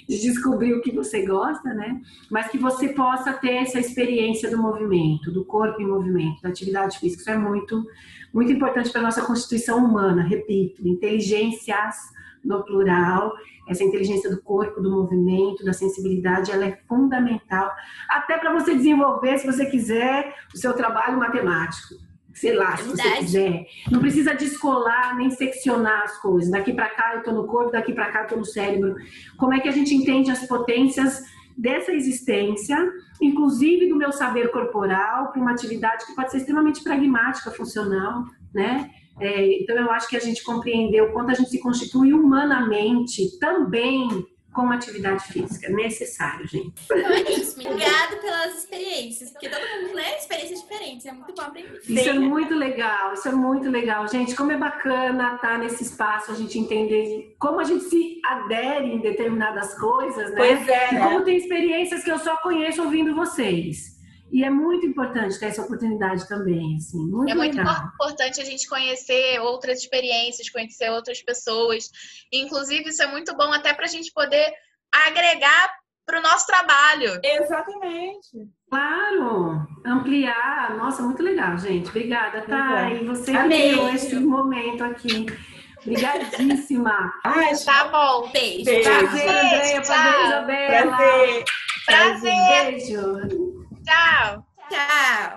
Speaker 5: de descobrir o que você gosta, né? Mas que você possa ter essa experiência do movimento, do corpo em movimento, da atividade física. Isso é muito muito importante para a nossa constituição humana, repito, inteligências no plural, essa inteligência do corpo, do movimento, da sensibilidade, ela é fundamental, até para você desenvolver, se você quiser, o seu trabalho matemático. Sei lá, se você quiser. Não precisa descolar nem seccionar as coisas. Daqui para cá eu estou no corpo, daqui para cá eu estou no cérebro. Como é que a gente entende as potências dessa existência, inclusive do meu saber corporal, para uma atividade que pode ser extremamente pragmática, funcional, né? É, então, eu acho que a gente compreendeu quanto a gente se constitui humanamente também com atividade física. Necessário, gente.
Speaker 2: Então é isso. Obrigada pelas experiências, porque todo mundo lê experiências diferentes. É muito bom aprender.
Speaker 5: Isso é muito legal, isso é muito legal. Gente, como é bacana estar nesse espaço, a gente entender como a gente se adere em determinadas coisas, né?
Speaker 4: Pois é.
Speaker 5: E como tem experiências que eu só conheço ouvindo vocês. E é muito importante ter essa oportunidade também, assim, muito
Speaker 3: É muito
Speaker 5: legal.
Speaker 3: importante a gente conhecer outras experiências, conhecer outras pessoas. Inclusive, isso é muito bom até para a gente poder agregar para o nosso trabalho.
Speaker 4: Exatamente.
Speaker 5: Claro, ampliar. Nossa, muito legal, gente. Obrigada, tá? E você
Speaker 2: Amei.
Speaker 5: criou esse momento aqui. Obrigadíssima. *laughs*
Speaker 4: Ai,
Speaker 3: Tá bom.
Speaker 2: Beijo.
Speaker 4: Beijo.
Speaker 5: Prazer, Andréia. Prazer. Isabela.
Speaker 4: prazer.
Speaker 3: Prazer.
Speaker 5: Beijo.
Speaker 3: Tchau.
Speaker 2: Tchau.